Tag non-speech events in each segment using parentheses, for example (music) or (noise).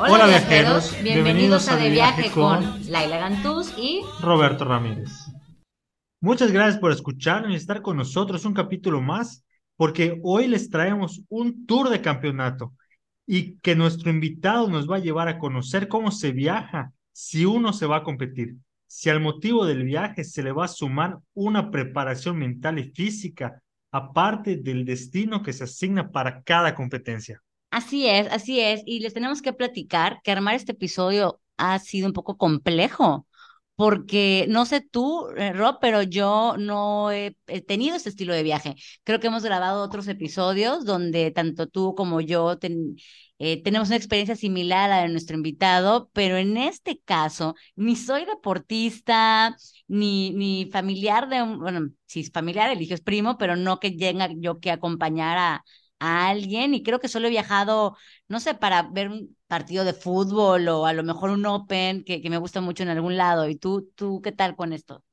Hola, viajeros, bienvenidos, a De Viaje con Laila Gantús y Roberto Ramírez. Muchas gracias por escucharnos y estar con nosotros un capítulo más, porque hoy les traemos un tour de campeonato y que nuestro invitado nos va a llevar a conocer cómo se viaja si uno se va a competir, si al motivo del viaje se le va a sumar una preparación mental y física, aparte del destino que se asigna para cada competencia. Así es, así es. Y les tenemos que platicar que armar este episodio ha sido un poco complejo, porque no sé tú, eh, Rob, pero yo no he, tenido este estilo de viaje. Creo que hemos grabado otros episodios donde tanto tú como yo eh, tenemos una experiencia similar a la de nuestro invitado, pero en este caso ni soy deportista, ni, ni familiar de un, bueno, si es familiar, el hijo es primo, pero no que tenga yo que acompañar a a alguien y creo que solo he viajado, no sé, para ver un partido de fútbol o a lo mejor un Open que, que me gusta mucho en algún lado. ¿Y tú, tú qué tal con esto?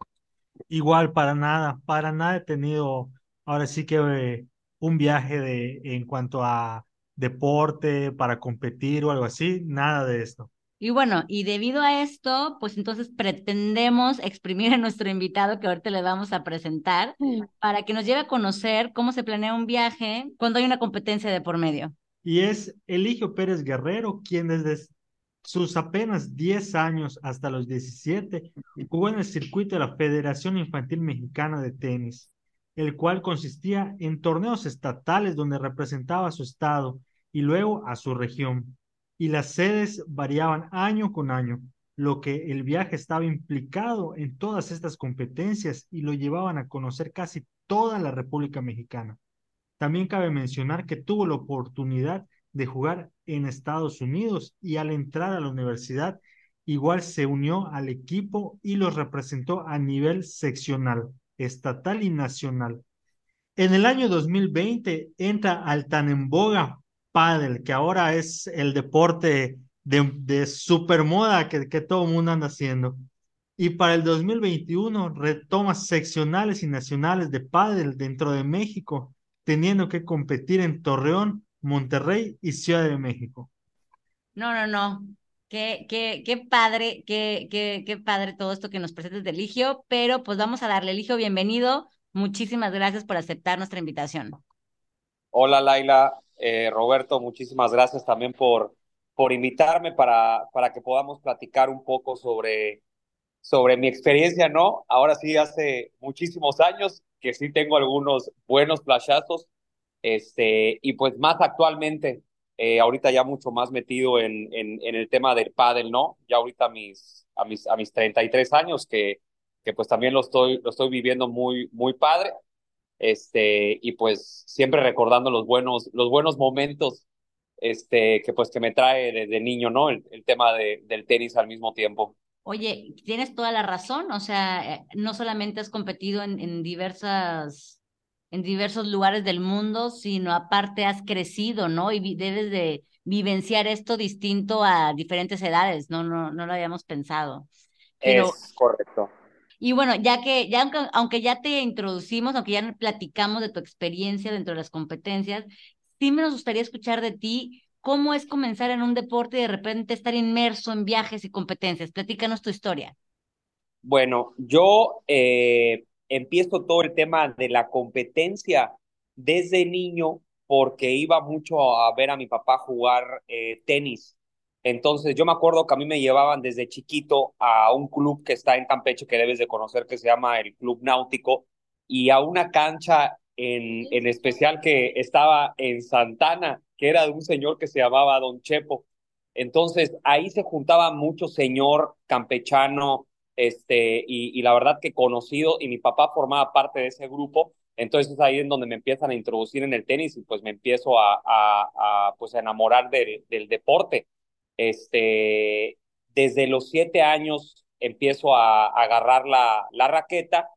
Igual, para nada, para nada he tenido ahora sí que eh, un viaje de en cuanto a deporte para competir o algo así, nada de esto. Y bueno, y debido a esto, pues entonces pretendemos exprimir a nuestro invitado que ahorita le vamos a presentar para que nos lleve a conocer cómo se planea un viaje cuando hay una competencia de por medio. Y es Eligio Pérez Guerrero, quien desde sus apenas 10 años hasta los 17 jugó en el circuito de la Federación Infantil Mexicana de Tenis, el cual consistía en torneos estatales donde representaba a su estado y luego a su región y las sedes variaban año con año, lo que el viaje estaba implicado en todas estas competencias y lo llevaban a conocer casi toda la República Mexicana. También cabe mencionar que tuvo la oportunidad de jugar en Estados Unidos y al entrar a la universidad igual se unió al equipo y los representó a nivel seccional, estatal y nacional. En el año 2020 entra al tan en boga pádel, que ahora es el deporte de, de supermoda que, que todo el mundo anda haciendo. Y para el 2021 retoma seccionales y nacionales de pádel dentro de México, teniendo que competir en Torreón, Monterrey y Ciudad de México. No, no, no. Qué, qué, qué padre, qué, qué, qué padre todo esto que nos presentas de Eligio, pero pues vamos a darle, Eligio, bienvenido. Muchísimas gracias por aceptar nuestra invitación. Hola, Laila. Eh, Roberto, muchísimas gracias también por, por invitarme para, para que podamos platicar un poco sobre, sobre mi experiencia, ¿no? Ahora sí, hace muchísimos años que sí tengo algunos buenos flashazos, este, y pues más actualmente, eh, ahorita ya mucho más metido en, en, en, el tema del pádel, ¿no? Ya ahorita mis, a mis, a mis 33 años, que, que pues también lo estoy, lo estoy viviendo muy, muy padre este, y pues siempre recordando los buenos, los buenos momentos este, que pues que me trae desde niño, ¿no? El, tema de, del tenis al mismo tiempo. Oye, tienes toda la razón, o sea, eh, no solamente has competido en, en diversas, en diversos lugares del mundo, sino aparte has crecido, ¿no? Y debes de vivenciar esto distinto a diferentes edades, no, no, no lo habíamos pensado. Pero, es correcto. Y bueno, ya que, ya aunque, ya te introducimos, aunque ya platicamos de tu experiencia dentro de las competencias, sí me gustaría escuchar de ti cómo es comenzar en un deporte y de repente estar inmerso en viajes y competencias. Platícanos tu historia. Bueno, yo eh, empiezo todo el tema de la competencia desde niño porque iba mucho a ver a mi papá jugar eh, tenis entonces yo me acuerdo que a mí me llevaban desde chiquito a un club que está en Campeche que debes de conocer que se llama el Club Náutico y a una cancha en, en especial que estaba en Santana, que era de un señor que se llamaba Don Chepo. Entonces ahí se juntaba mucho señor campechano, este, y, la verdad que conocido, y mi papá formaba parte de ese grupo, entonces es ahí en donde me empiezan a introducir en el tenis y pues me empiezo a, pues a enamorar del deporte. Este, desde los siete años empiezo a, agarrar la, la raqueta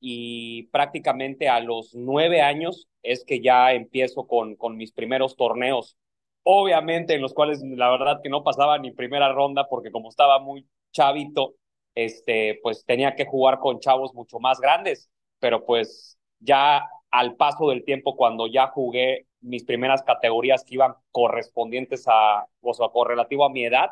y prácticamente a los nueve años es que ya empiezo con, con mis primeros torneos. Obviamente en los cuales la verdad que no pasaba ni primera ronda porque como estaba muy chavito, este, pues tenía que jugar con chavos mucho más grandes, pero pues ya al paso del tiempo cuando ya jugué mis primeras categorías que iban correspondientes a, o sea, correlativo a mi edad,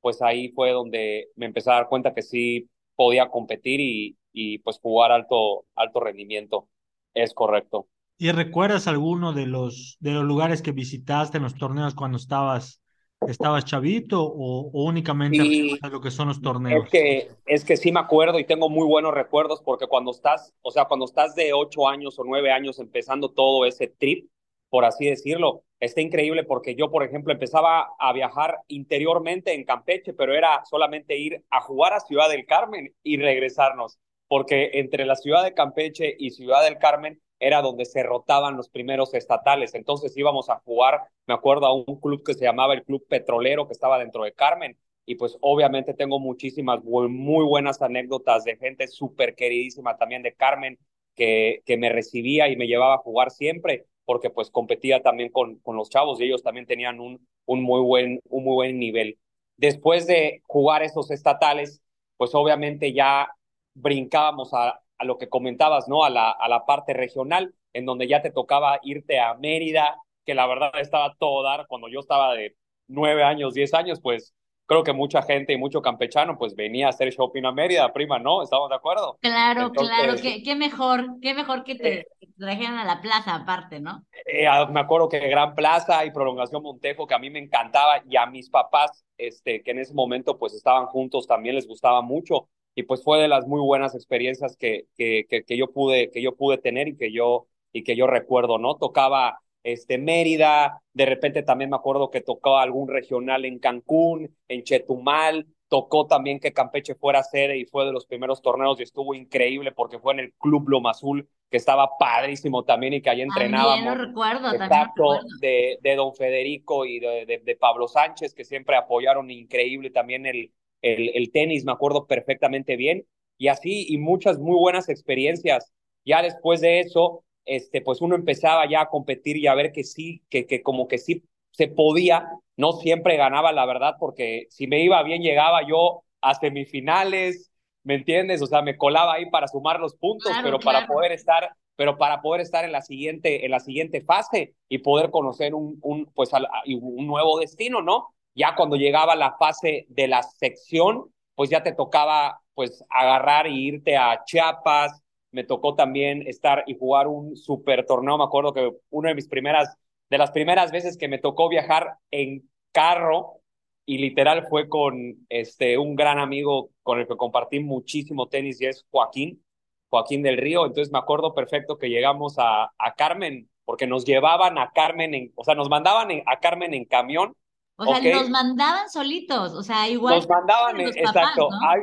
pues ahí fue donde me empecé a dar cuenta que sí podía competir y, y pues jugar alto, alto rendimiento. Es correcto. ¿Y recuerdas alguno de los, de los lugares que visitaste en los torneos cuando estabas, estabas chavito o, o únicamente Y lo que son los torneos? es que, es que sí me acuerdo y tengo muy buenos recuerdos porque cuando estás, o sea, cuando estás de ocho años o nueve años empezando todo ese trip, por así decirlo, está increíble porque yo, por ejemplo, empezaba a viajar interiormente en Campeche, pero era solamente ir a jugar a Ciudad del Carmen y regresarnos, porque entre la ciudad de Campeche y Ciudad del Carmen era donde se rotaban los primeros estatales. Entonces íbamos a jugar, me acuerdo, a un club que se llamaba el Club Petrolero, que estaba dentro de Carmen. Y pues obviamente tengo muchísimas muy buenas anécdotas de gente súper queridísima también de Carmen, que, que me recibía y me llevaba a jugar siempre, porque pues competía también con, con los chavos y ellos también tenían un, un, muy buen, un muy buen nivel. Después de jugar esos estatales, pues obviamente ya brincábamos a, a lo que comentabas, ¿no? A la, a la parte regional, en donde ya te tocaba irte a Mérida, que la verdad estaba todo dar cuando yo estaba de nueve años, diez años, pues creo que mucha gente y mucho campechano pues venía a hacer shopping a Mérida, prima, ¿no? ¿Estamos de acuerdo? Claro, Entonces, claro, qué, qué, mejor, qué mejor que te, eh, trajeran a la plaza aparte, ¿no? Eh, me acuerdo que Gran Plaza y Prolongación Montejo, que a mí me encantaba, y a mis papás, este, que en ese momento pues estaban juntos, también les gustaba mucho, y pues fue de las muy buenas experiencias que, que, que, que yo pude, que yo pude tener y que yo, y que yo recuerdo, ¿no? Tocaba este, Mérida, de repente también me acuerdo que tocó algún regional en Cancún, en Chetumal, tocó también que Campeche fuera sede y fue de los primeros torneos y estuvo increíble porque fue en el Club Loma Azul, que estaba padrísimo también y que ahí entrenábamos. También lo recuerdo, también lo recuerdo. De, de Don Federico y de, de, de, Pablo Sánchez, que siempre apoyaron increíble también el, el, el tenis, me acuerdo perfectamente bien, y así, y muchas muy buenas experiencias. Ya después de eso, este, pues uno empezaba ya a competir y a ver que sí, que, que como que sí se podía, no siempre ganaba la verdad, porque si me iba bien llegaba yo a semifinales, ¿me entiendes? O sea, me colaba ahí para sumar los puntos, Claro, pero claro. para poder estar, pero para poder estar en la siguiente, en la siguiente fase y poder conocer un, un pues un nuevo destino, ¿no? Ya cuando llegaba la fase de la sección, pues ya te tocaba pues agarrar y irte a Chiapas, me tocó también estar y jugar un super torneo. Me acuerdo que una de mis primeras, de las primeras veces que me tocó viajar en carro y literal fue con este un gran amigo con el que compartí muchísimo tenis y es Joaquín, Joaquín del Río. Entonces me acuerdo perfecto que llegamos a, a Carmen porque nos llevaban a Carmen, en, o sea, nos mandaban en- a Carmen en camión. O sea, nos mandaban solitos, o sea, igual Nos mandaban, que los papás, exacto. ¿no? Hay-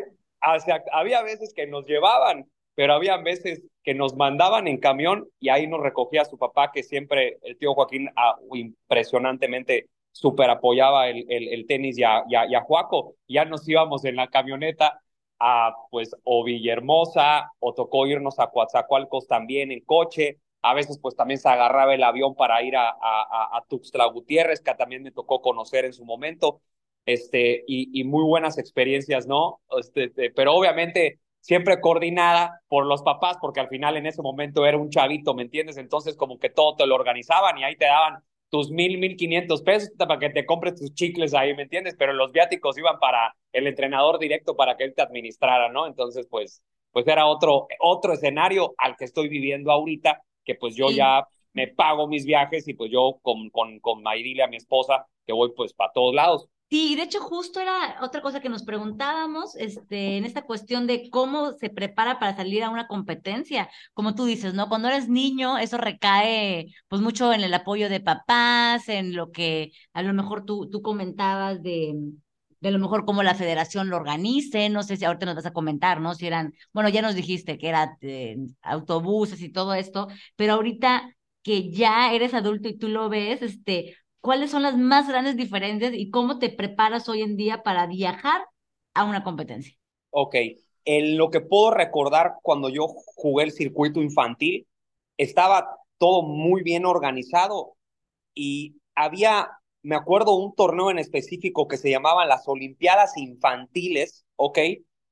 o sea, había veces que nos llevaban, pero había veces que nos mandaban en camión y ahí nos recogía su papá, que siempre el tío Joaquín ah, impresionantemente súper apoyaba el, el, el tenis y a, y, a, y a Juaco. Ya nos íbamos en la camioneta a pues o Villahermosa o tocó irnos a Coatzacoalcos también en coche. A veces pues también se agarraba el avión para ir a, a, a Tuxtla Gutiérrez, que también me tocó conocer en su momento este, y, y muy buenas experiencias, ¿no? Este, este, pero obviamente siempre coordinada por los papás, porque al final en ese momento era un chavito, ¿me entiendes? Entonces como que todo te lo organizaban y ahí te daban tus mil, mil quinientos pesos para que te compres tus chicles ahí, ¿me entiendes? Pero los viáticos iban para el entrenador directo para que él te administrara, ¿no? Entonces, pues, pues era otro, otro escenario al que estoy viviendo ahorita, que pues yo Sí. ya me pago mis viajes y pues yo con, con, con Mayrilia, mi esposa, que voy pues para todos lados. Sí, de hecho, justo era otra cosa que nos preguntábamos, este, en esta cuestión de cómo se prepara para salir a una competencia. Como tú dices, ¿no? Cuando eres niño, eso recae, pues, mucho en el apoyo de papás, en lo que a lo mejor tú, tú comentabas de, de a lo mejor cómo la federación lo organice. No sé si ahorita nos vas a comentar, ¿no? Si eran, bueno, ya nos dijiste que eran autobuses y todo esto, pero ahorita que ya eres adulto y tú lo ves, este, ¿cuáles son las más grandes diferencias y cómo te preparas hoy en día para viajar a una competencia? Ok, en lo que puedo recordar cuando yo jugué el circuito infantil, estaba todo muy bien organizado y había, me acuerdo, un torneo en específico que se llamaban las Olimpiadas Infantiles, ¿ok?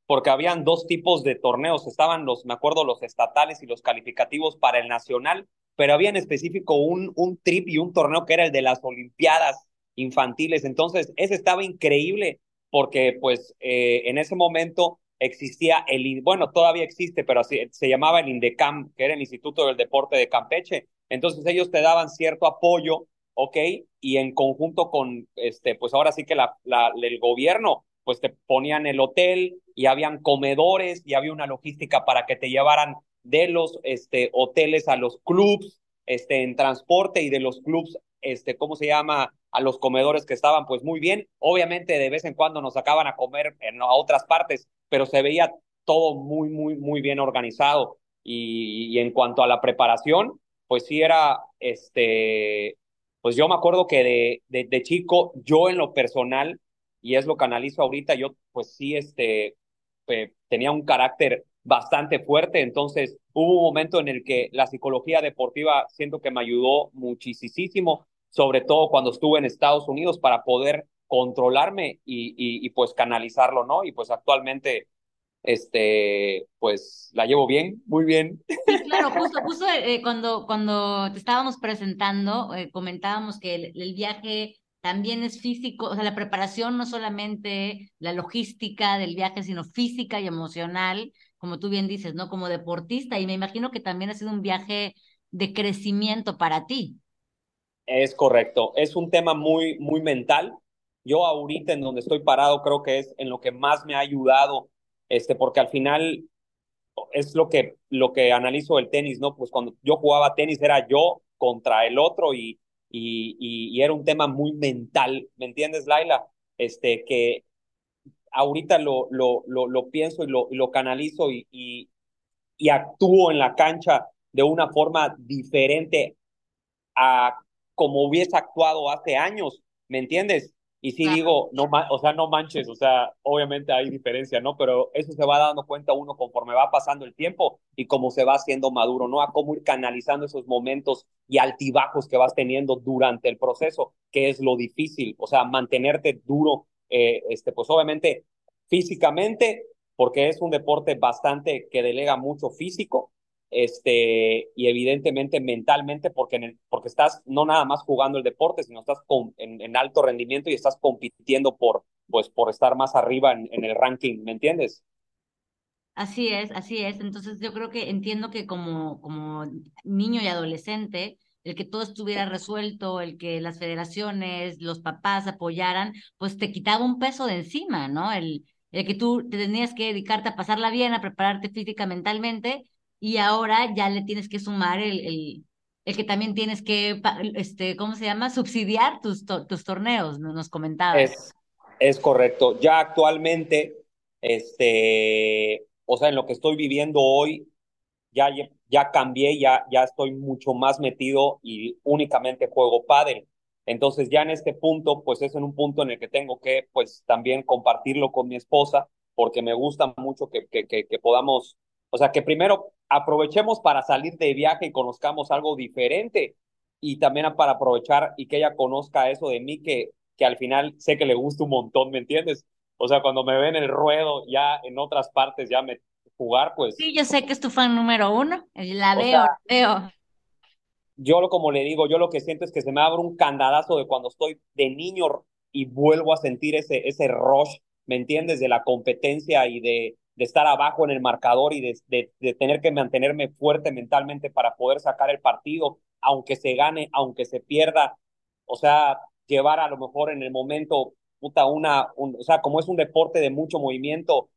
Porque habían dos tipos de torneos, estaban los, me acuerdo, los estatales y los calificativos para el nacional, pero había en específico un, un trip y un torneo que era el de las Olimpiadas infantiles. Entonces, ese estaba increíble porque pues eh, en ese momento existía el, bueno, todavía existe, pero así, se llamaba el INDECAM, que era el Instituto del Deporte de Campeche. Entonces ellos te daban cierto apoyo, ¿ok? Y en conjunto con, este, pues ahora sí que la, el gobierno, pues te ponían el hotel y habían comedores y había una logística para que te llevaran de los este, hoteles a los clubs, este, en transporte y de los clubs, este, ¿cómo se llama? A los comedores que estaban pues muy bien. Obviamente de vez en cuando nos sacaban a comer en, a otras partes, pero se veía todo muy, muy, muy bien organizado. Y, en cuanto a la preparación, pues sí era, este, pues yo me acuerdo que de, de, chico, yo en lo personal, y es lo que analizo ahorita, yo pues sí, este, tenía un carácter bastante fuerte, entonces hubo un momento en el que la psicología deportiva siento que me ayudó muchísimo, sobre todo cuando estuve en Estados Unidos para poder controlarme y, y, y pues canalizarlo, ¿no? Y pues actualmente este, pues la llevo bien, muy bien. Sí, claro, justo, justo eh, cuando, cuando te estábamos presentando, eh, comentábamos que el, el, viaje también es físico, o sea, la preparación no solamente la logística del viaje, sino física y emocional, como tú bien dices, ¿no? Como deportista, y me imagino que también ha sido un viaje de crecimiento para ti. Es correcto, es un tema muy, muy mental. Yo ahorita en donde estoy parado creo que es en lo que más me ha ayudado este, porque al final es lo que, lo que analizo el tenis, ¿no? Pues cuando yo jugaba tenis era yo contra el otro y, y, y, y era un tema muy mental, ¿me entiendes, Laila? Este, que ahorita lo, lo, lo, lo pienso y lo, lo canalizo y, y, y actúo en la cancha de una forma diferente a como hubiese actuado hace años, ¿me entiendes? Y sí digo, no, o sea, no manches, o sea, obviamente hay diferencia, ¿no? Pero eso se va dando cuenta uno conforme va pasando el tiempo y cómo se va haciendo maduro, ¿no? A cómo ir canalizando esos momentos y altibajos que vas teniendo durante el proceso, que es lo difícil, o sea, mantenerte duro, eh, este, pues obviamente físicamente, porque es un deporte bastante que delega mucho físico, este, y evidentemente mentalmente, porque, porque estás no nada más jugando el deporte, sino estás con, en, en, alto rendimiento y estás compitiendo por, pues, por estar más arriba en, en, el ranking, ¿me entiendes? Así es, así es. Entonces yo creo que entiendo que como, como niño y adolescente, el que todo estuviera resuelto, el que las federaciones, los papás apoyaran, pues te quitaba un peso de encima, ¿no? El, el que tú te tenías que dedicarte a pasarla bien, a prepararte física, mentalmente, y ahora ya le tienes que sumar el, el, el que también tienes que, este, ¿cómo se llama? Subsidiar tus, tus torneos, nos comentabas. Es, es correcto. Ya actualmente, este, o sea, en lo que estoy viviendo hoy, ya, ya cambié, ya, ya estoy mucho más metido y únicamente juego pádel. Entonces ya en este punto, pues es en un punto en el que tengo que, pues también compartirlo con mi esposa, porque me gusta mucho que, que, que, podamos, o sea, que primero aprovechemos para salir de viaje y conozcamos algo diferente y también para aprovechar y que ella conozca eso de mí que, que al final sé que le gusta un montón, ¿me entiendes? O sea, cuando me ven el ruedo ya en otras partes ya me jugar, pues... Sí, yo sé que es tu fan número uno, la veo, sea, veo. Yo como le digo, yo lo que siento es que se me abre un candadazo de cuando estoy de niño y vuelvo a sentir ese, ese rush, ¿me entiendes? De la competencia y de, de estar abajo en el marcador y de, de, de, tener que mantenerme fuerte mentalmente para poder sacar el partido, aunque se gane, aunque se pierda, o sea, llevar a lo mejor en el momento, puta, una, un, o sea, como es un deporte de mucho movimiento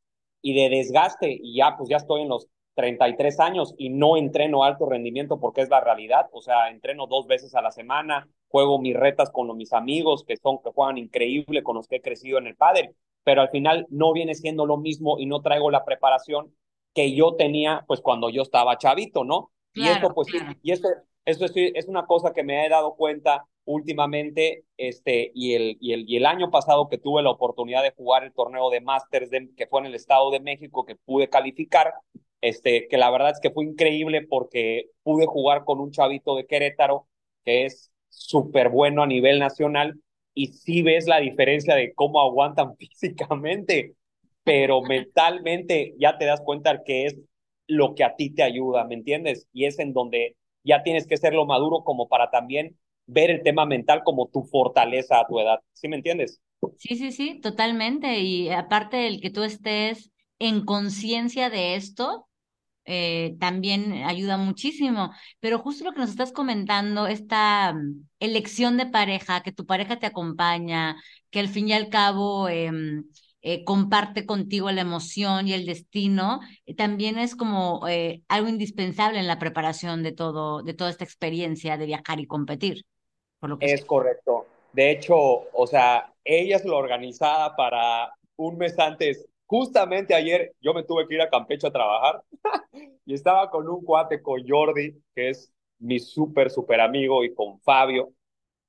y de desgaste, y ya, pues ya estoy en los 33 años y no entreno alto rendimiento porque es la realidad, o sea, entreno dos veces a la semana, juego mis retas con mis amigos que son, que juegan increíble, con los que he crecido en el pádel, pero al final no viene siendo lo mismo y no traigo la preparación que yo tenía pues cuando yo estaba chavito, ¿no? Claro, y esto pues claro. y esto, esto es, es, una cosa que me he dado cuenta últimamente este y el, y el y el año pasado que tuve la oportunidad de jugar el torneo de Masters de, que fue en el Estado de México que pude calificar este que la verdad es que fue increíble porque pude jugar con un chavito de Querétaro que es súper bueno a nivel nacional y sí ves la diferencia de cómo aguantan (laughs) físicamente, pero mentalmente ya te das cuenta que es lo que a ti te ayuda, ¿me entiendes? Y es en donde ya tienes que ser lo maduro como para también ver el tema mental como tu fortaleza a tu edad. ¿Sí me entiendes? Sí, sí, sí, totalmente. Y aparte del que tú estés en conciencia de esto, eh, también ayuda muchísimo. Pero justo lo que nos estás comentando, esta mm, elección de pareja, que tu pareja te acompaña, que al fin y al cabo em, eh, comparte contigo la emoción y el destino, eh, también es como algo indispensable en la preparación de todo, de toda esta experiencia de viajar y competir. Por lo que es correcto. De hecho, o sea, ella es la organizada para un mes antes. Justamente ayer yo me tuve que ir a Campeche a trabajar (laughs) y estaba con un cuate, con Jordi, que es mi súper, súper amigo, y con Fabio.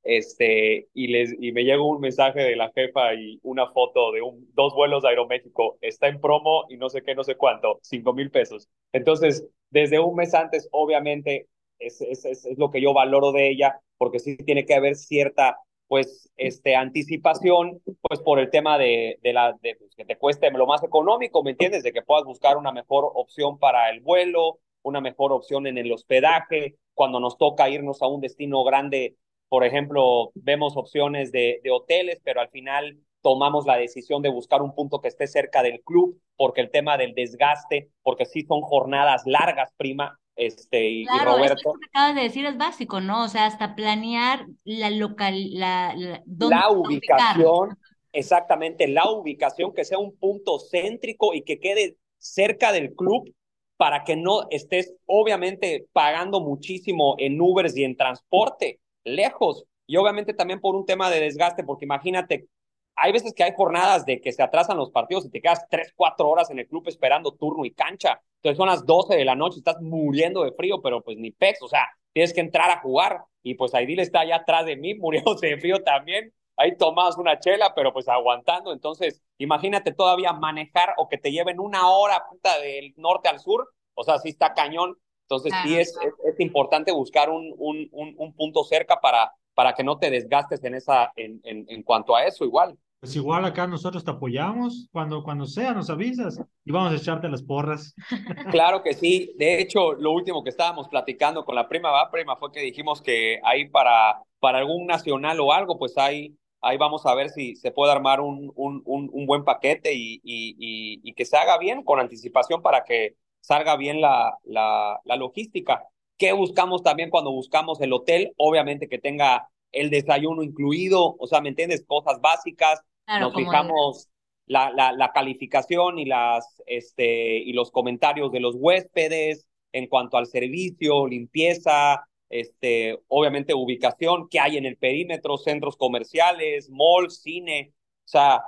Este, y, les, y me llegó un mensaje de la jefa y una foto de un, dos vuelos de Aeroméxico. Está en promo y no sé qué, no sé cuánto, cinco mil pesos. Entonces, desde un mes antes, obviamente, es, es, es, lo que yo valoro de ella, porque sí tiene que haber cierta pues este anticipación pues por el tema de, de la de pues, que te cueste lo más económico, ¿me entiendes? De que puedas buscar una mejor opción para el vuelo, una mejor opción en el hospedaje, cuando nos toca irnos a un destino grande, por ejemplo, vemos opciones de, de hoteles, pero al final tomamos la decisión de buscar un punto que esté cerca del club, porque el tema del desgaste, porque sí son jornadas largas, prima, este, y, claro, Roberto. Esto que acabas de decir es básico, ¿no? O sea, hasta planear la local, la, la, la ubicación, exactamente, la ubicación, que sea un punto céntrico y que quede cerca del club para que no estés, obviamente, pagando muchísimo en Ubers y en transporte, lejos. Y obviamente también por un tema de desgaste, porque imagínate, hay veces que hay jornadas de que se atrasan los partidos y te quedas tres, cuatro horas en el club esperando turno y cancha. Entonces son las 12 de la noche, estás muriendo de frío, pero pues ni pex, o sea, tienes que entrar a jugar. Y pues Aidil está allá atrás de mí, (laughs) muriéndose de frío también. Ahí tomas una chela, pero pues aguantando. Entonces, imagínate todavía manejar o que te lleven una hora puta del norte al sur. O sea, sí está cañón. Entonces, sí es, es, es, importante buscar un, un, un, un, punto cerca para, para que no te desgastes en, esa, en, en, en cuanto a eso, igual. Pues igual acá nosotros te apoyamos, cuando, cuando sea nos avisas y vamos a echarte las porras. (laughs) Claro que sí, de hecho lo último que estábamos platicando con la prima, va prima, fue que dijimos que ahí para, para algún nacional o algo, pues ahí, ahí vamos a ver si se puede armar un, un, un, un buen paquete y, y, y, y, que se haga bien con anticipación para que salga bien la, la, la logística. ¿Qué buscamos también cuando buscamos el hotel? Obviamente que tenga el desayuno incluido, o sea, ¿me entiendes? Cosas básicas, Claro, nos fijamos la, la, la, calificación y, las, este, y los comentarios de los huéspedes en cuanto al servicio, limpieza, este, obviamente ubicación, que hay en el perímetro, centros comerciales, malls, cine. O sea,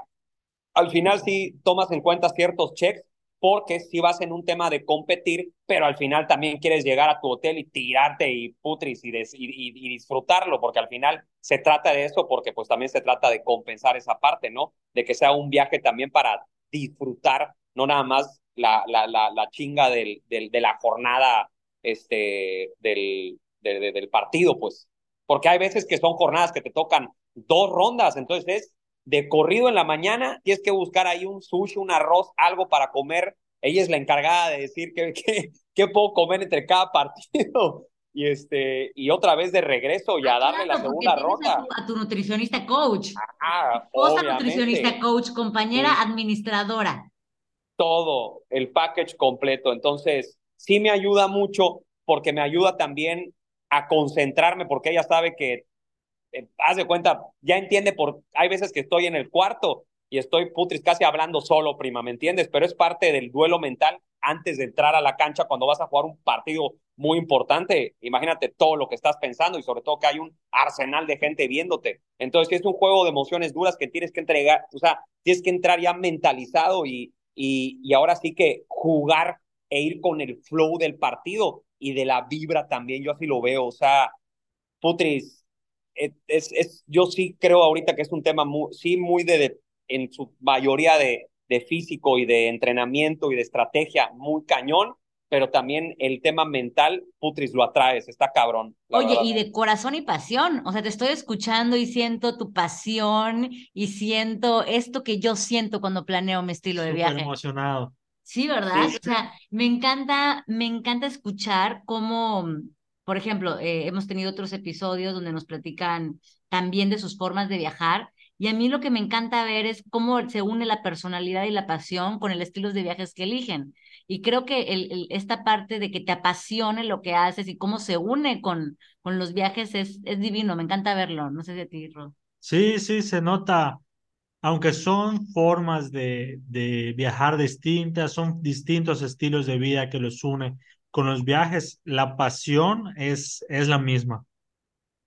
al final sí tomas en cuenta ciertos checks porque si vas en un tema de competir, pero al final también quieres llegar a tu hotel y tirarte y putris y, disfrutarlo, porque al final se trata de eso, porque pues también se trata de compensar esa parte, ¿no? De que sea un viaje también para disfrutar, no nada más la, la, la, la chinga del, del, de la jornada este, del, de, de, del partido, pues. Porque hay veces que son jornadas que te tocan dos rondas, entonces es de corrido en la mañana, tienes que buscar ahí un sushi, un arroz, algo para comer. Ella es la encargada de decir qué, qué, qué puedo comer entre cada partido. (laughs) Y, este, y otra vez de regreso y a darle la segunda ronda. A tu, a tu, nutricionista coach. Ah, Esposa nutricionista coach, compañera sí. administradora. Todo, el package completo. Entonces, sí me ayuda mucho porque me ayuda también a concentrarme porque ella sabe que eh, haz de cuenta, ya entiende por, hay veces que estoy en el cuarto y estoy putris casi hablando solo, prima, ¿me entiendes? Pero es parte del duelo mental antes de entrar a la cancha cuando vas a jugar un partido muy importante. Imagínate todo lo que estás pensando y sobre todo que hay un arsenal de gente viéndote. Entonces, es un juego de emociones duras que tienes que entregar, o sea, tienes que entrar ya mentalizado y, y, y ahora sí que jugar e ir con el flow del partido y de la vibra también, yo así lo veo, o sea, putris, es, es, yo sí creo ahorita que es un tema muy, sí muy de, de en su mayoría de, de, físico y de entrenamiento y de estrategia muy cañón, pero también el tema mental, Putris, lo atraes, está cabrón. Oye, verdad. y de corazón y pasión, o sea, te estoy escuchando y siento tu pasión y siento esto que yo siento cuando planeo mi estilo Súper de viaje. emocionado. Sí, ¿verdad? Sí. O sea, me encanta, me encanta escuchar cómo por ejemplo, eh, hemos tenido otros episodios donde nos platican también de sus formas de viajar y a mí lo que me encanta ver es cómo se une la personalidad y la pasión con el estilo de viajes que eligen. Y creo que esta parte de que te apasione lo que haces y cómo se une con, con los viajes es, es divino, me encanta verlo. No sé si a ti, Ro. Sí, sí, se nota, aunque son formas de, de viajar distintas, son distintos estilos de vida que los une. Con los viajes, la pasión es, es la misma.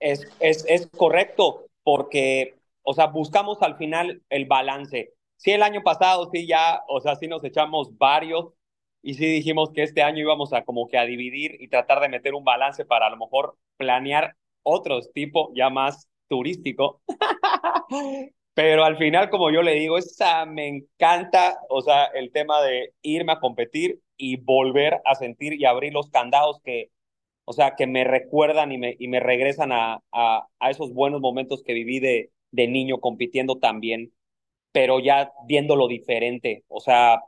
Es, es, es correcto, porque, o sea, buscamos al final el balance. Sí, el año pasado sí ya, o sea, sí nos echamos varios y sí dijimos que este año íbamos a como que a dividir y tratar de meter un balance para a lo mejor planear otros tipo ya más turístico. (laughs) Pero al final, como yo le digo, esa me encanta, o sea, el tema de irme a competir y volver a sentir y abrir los candados que, o sea, que me recuerdan y me, y me regresan a, a, a esos buenos momentos que viví de, de niño compitiendo también, pero ya viéndolo diferente. O sea,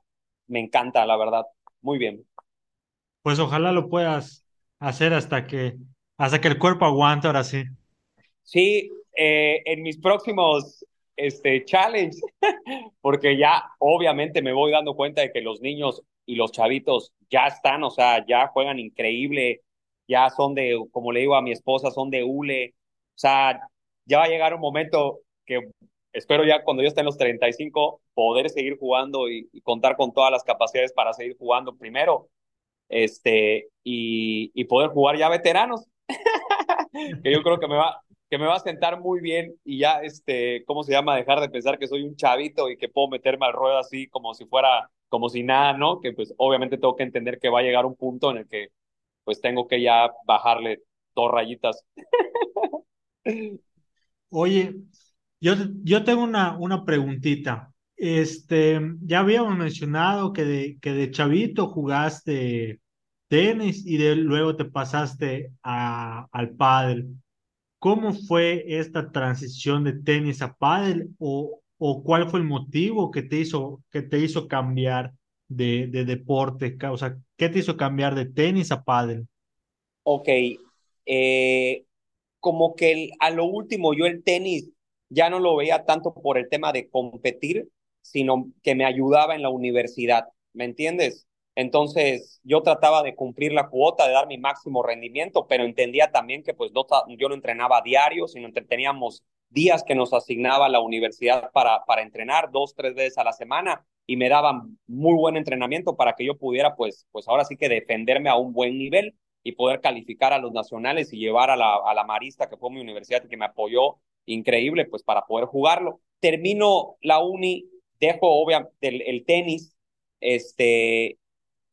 me encanta, la verdad. Muy bien. Pues ojalá lo puedas hacer hasta que, hasta que el cuerpo aguante ahora sí. Sí, eh, en mis próximos este, challenge, (laughs) porque ya obviamente me voy dando cuenta de que los niños y los chavitos ya están, o sea, ya juegan increíble, ya son de, como le digo a mi esposa, son de hule, o sea, ya va a llegar un momento que espero ya cuando yo esté en los 35 poder seguir jugando y, y contar con todas las capacidades para seguir jugando primero, este, y, y poder jugar ya veteranos, (laughs) que yo creo que me va, que me va a sentar muy bien y ya, este, ¿cómo se llama? Dejar de pensar que soy un chavito y que puedo meterme al ruedo así como si fuera, como si nada, ¿no? Que pues obviamente tengo que entender que va a llegar un punto en el que pues tengo que ya bajarle dos rayitas. Oye, yo, yo tengo una, una preguntita. Este, ya habíamos mencionado que de, que de chavito jugaste tenis y de, luego te pasaste a, al pádel. ¿Cómo fue esta transición de tenis a pádel o, o cuál fue el motivo que te hizo, que te hizo cambiar de, de deporte? O ¿qué te hizo cambiar de tenis a pádel? Ok, eh, como que a lo último yo el tenis ya no lo veía tanto por el tema de competir, sino que me ayudaba en la universidad, ¿me entiendes? Entonces yo trataba de cumplir la cuota, de dar mi máximo rendimiento, pero entendía también que pues no, yo no entrenaba a diario, sino entre- teníamos días que nos asignaba la universidad para, para entrenar dos, tres veces a la semana y me daban muy buen entrenamiento para que yo pudiera pues, pues ahora sí que defenderme a un buen nivel y poder calificar a los nacionales y llevar a la, a la Marista, que fue mi universidad que me apoyó increíble, pues para poder jugarlo. Termino la uni, dejo obviamente el, el tenis, este,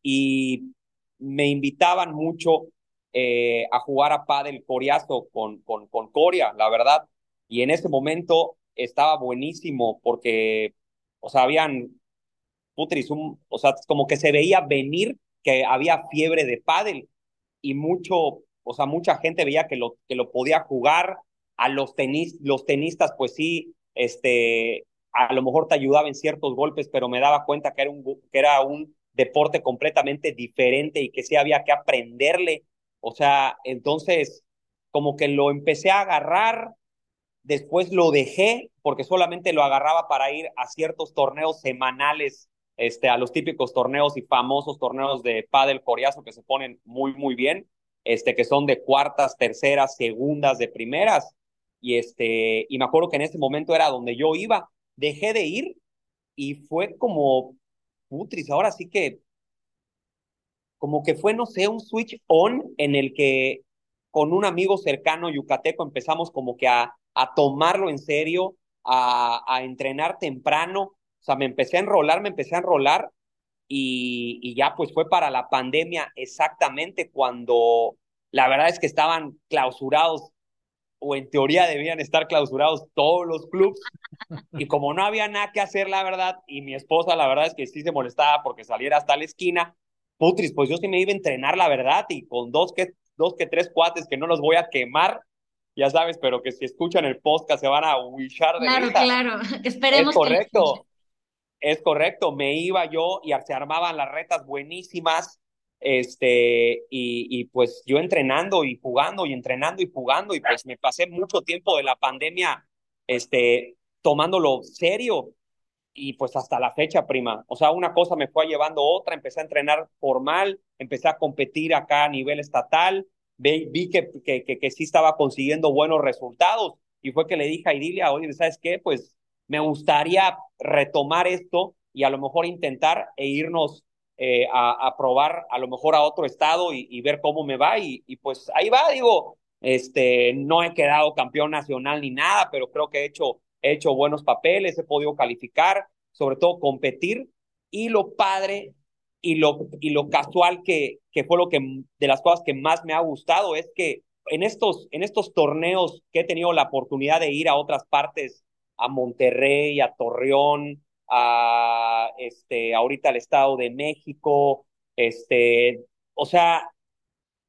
y me invitaban mucho eh, a jugar a pádel coreazo con, con, con Corea, la verdad. Y en ese momento estaba buenísimo porque, o sea, habían putris, un, o sea, como que se veía venir que había fiebre de pádel y mucho, o sea, mucha gente veía que lo, que lo podía jugar, a los tenis, los tenistas, pues sí, este, a lo mejor te ayudaba en ciertos golpes, pero me daba cuenta que era un, que era un deporte completamente diferente y que sí había que aprenderle, o sea, entonces, como que lo empecé a agarrar, después lo dejé, porque solamente lo agarraba para ir a ciertos torneos semanales este, a los típicos torneos y famosos torneos de pádel coreazo que se ponen muy, muy bien, este, que son de cuartas, terceras, segundas, de primeras. Y, este, y me acuerdo que en ese momento era donde yo iba. Dejé de ir y fue como, putris, ahora sí que, como que fue, no sé, un switch on en el que con un amigo cercano yucateco empezamos como que a, a tomarlo en serio, a, entrenar temprano. O sea, me empecé a enrolar, me empecé a enrolar y, ya pues fue para la pandemia exactamente cuando la verdad es que estaban clausurados o en teoría debían estar clausurados todos los clubs y como no había nada que hacer la verdad y mi esposa la verdad es que sí se molestaba porque saliera hasta la esquina, putris, pues yo sí me iba a entrenar la verdad y con dos que, dos que tres cuates que no los voy a quemar, ya sabes, pero que si escuchan el podcast se van a wishar de Claro, risa. claro, (laughs) esperemos es que correcto. Es correcto, me iba yo y se armaban las retas buenísimas este, y, y, pues yo entrenando y jugando y entrenando y jugando y pues me pasé mucho tiempo de la pandemia, este, tomándolo serio y pues hasta la fecha, prima. O sea, una cosa me fue llevando otra, empecé a entrenar formal, empecé a competir acá a nivel estatal, vi, que, que, que sí estaba consiguiendo buenos resultados y fue que le dije a Idilia, oye, ¿sabes qué? Pues me gustaría retomar esto y a lo mejor intentar e irnos eh, a, a, probar a lo mejor a otro estado y, y ver cómo me va. Y, y, pues ahí va, digo, este, no he quedado campeón nacional ni nada, pero creo que he hecho, he hecho buenos papeles, he podido calificar, sobre todo competir. Y lo padre y lo, y lo casual que, que fue lo que de las cosas que más me ha gustado es que en estos, en estos torneos que he tenido la oportunidad de ir a otras partes, a Monterrey, a Torreón, a este, ahorita al Estado de México, este, o sea,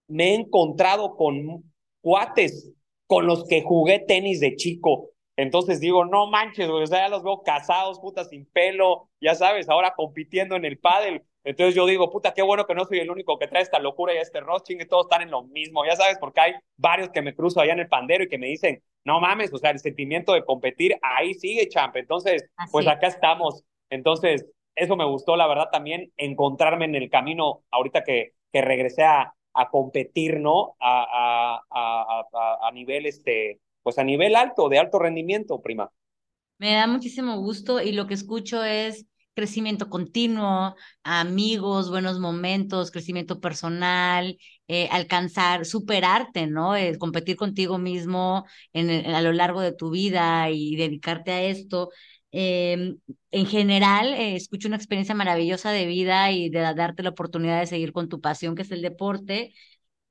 me he encontrado con cuates con los que jugué tenis de chico. Entonces digo, no manches, o sea, ya los veo casados, puta, sin pelo, ya sabes, ahora compitiendo en el pádel. Entonces yo digo, puta, qué bueno que no soy el único que trae esta locura y este rosting, y todos están en lo mismo, ya sabes, porque hay varios que me cruzo allá en el pandero y que me dicen, no mames, o sea, el sentimiento de competir ahí sigue, champ. Entonces, Así. pues acá estamos. Entonces, eso me gustó, la verdad, también encontrarme en el camino ahorita que, que regresé a, a competir, ¿no? A, a, a, a nivel, este, pues a nivel alto, de alto rendimiento, prima. Me da muchísimo gusto y lo que escucho es crecimiento continuo, amigos, buenos momentos, crecimiento personal, eh, alcanzar, superarte, ¿no? Competir contigo mismo en, a lo largo de tu vida y dedicarte a esto. Eh, en general, eh, escucho una experiencia maravillosa de vida y de darte la oportunidad de seguir con tu pasión, que es el deporte,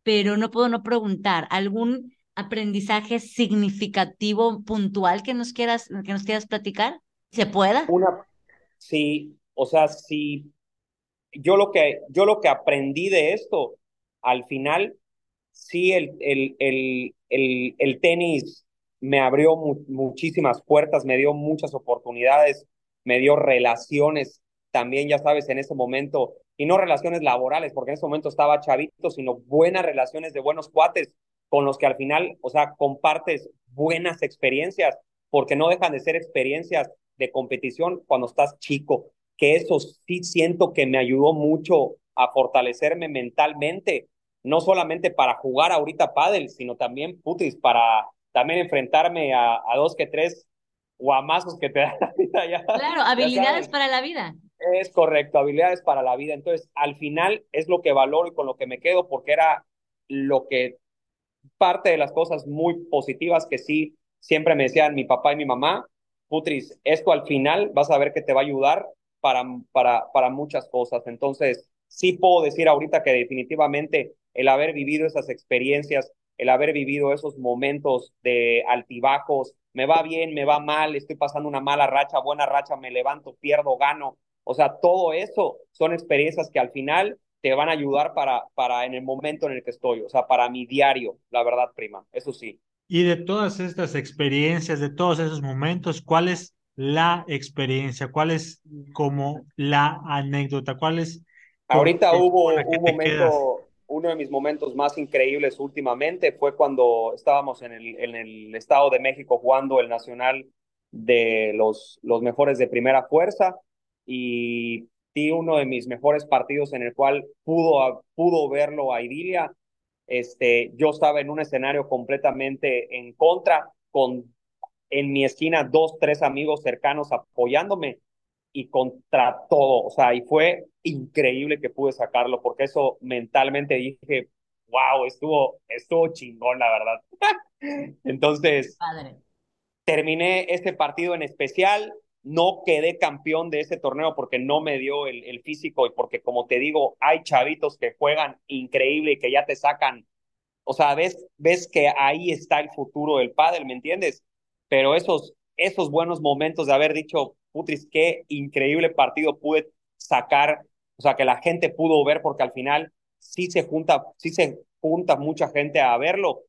pero no puedo no preguntar, ¿algún aprendizaje significativo, puntual que nos quieras, que nos quieras platicar? ¿Se pueda? Una, Sí, o sea, sí, yo lo que, yo lo que aprendí de esto, al final, sí, el, el, el, el, el tenis me abrió mu muchísimas puertas, me dio muchas oportunidades, me dio relaciones también, ya sabes, en ese momento, y no relaciones laborales, porque en ese momento estaba chavito, sino buenas relaciones de buenos cuates con los que al final, o sea, compartes buenas experiencias, porque no dejan de ser experiencias de competición cuando estás chico, que eso sí siento que me ayudó mucho a fortalecerme mentalmente, no solamente para jugar ahorita pádel, sino también, putis, para también enfrentarme a, a dos que tres guamazos que te (laughs) da la vida. Ya, claro, habilidades para la vida. Es correcto, habilidades para la vida. Entonces, al final es lo que valoro y con lo que me quedo, porque era lo que parte de las cosas muy positivas que sí siempre me decían mi papá y mi mamá, Putris, esto al final vas a ver que te va a ayudar para, para, para muchas cosas. Entonces, sí puedo decir ahorita que definitivamente el haber vivido esas experiencias, el haber vivido esos momentos de altibajos, me va bien, me va mal, estoy pasando una mala racha, buena racha, me levanto, pierdo, gano. O sea, todo eso son experiencias que al final te van a ayudar para, para en el momento en el que estoy, o sea, para mi diario, la verdad, prima, eso sí. Y de todas estas experiencias, de todos esos momentos, ¿cuál es la experiencia? ¿Cuál es como la anécdota? ¿Cuál es? Ahorita hubo un momento, uno de mis momentos más increíbles últimamente fue cuando estábamos en el, en el Estado de México jugando el Nacional de los, los mejores de primera fuerza y di uno de mis mejores partidos en el cual pudo, pudo verlo a Idilia este, yo estaba en un escenario completamente en contra, con en mi esquina dos, tres amigos cercanos apoyándome y contra todo, o sea, y fue increíble que pude sacarlo, porque eso mentalmente dije, wow, estuvo, estuvo chingón, la verdad. (laughs) Entonces, Padre. terminé este partido en especial, no quedé campeón de ese torneo porque no me dio el, el, físico y porque, como te digo, hay chavitos que juegan increíble y que ya te sacan. O sea, ves, ves que ahí está el futuro del pádel, ¿me entiendes? Pero esos, esos buenos momentos de haber dicho, putris, qué increíble partido pude sacar, o sea, que la gente pudo ver porque al final sí se junta, sí se junta mucha gente a verlo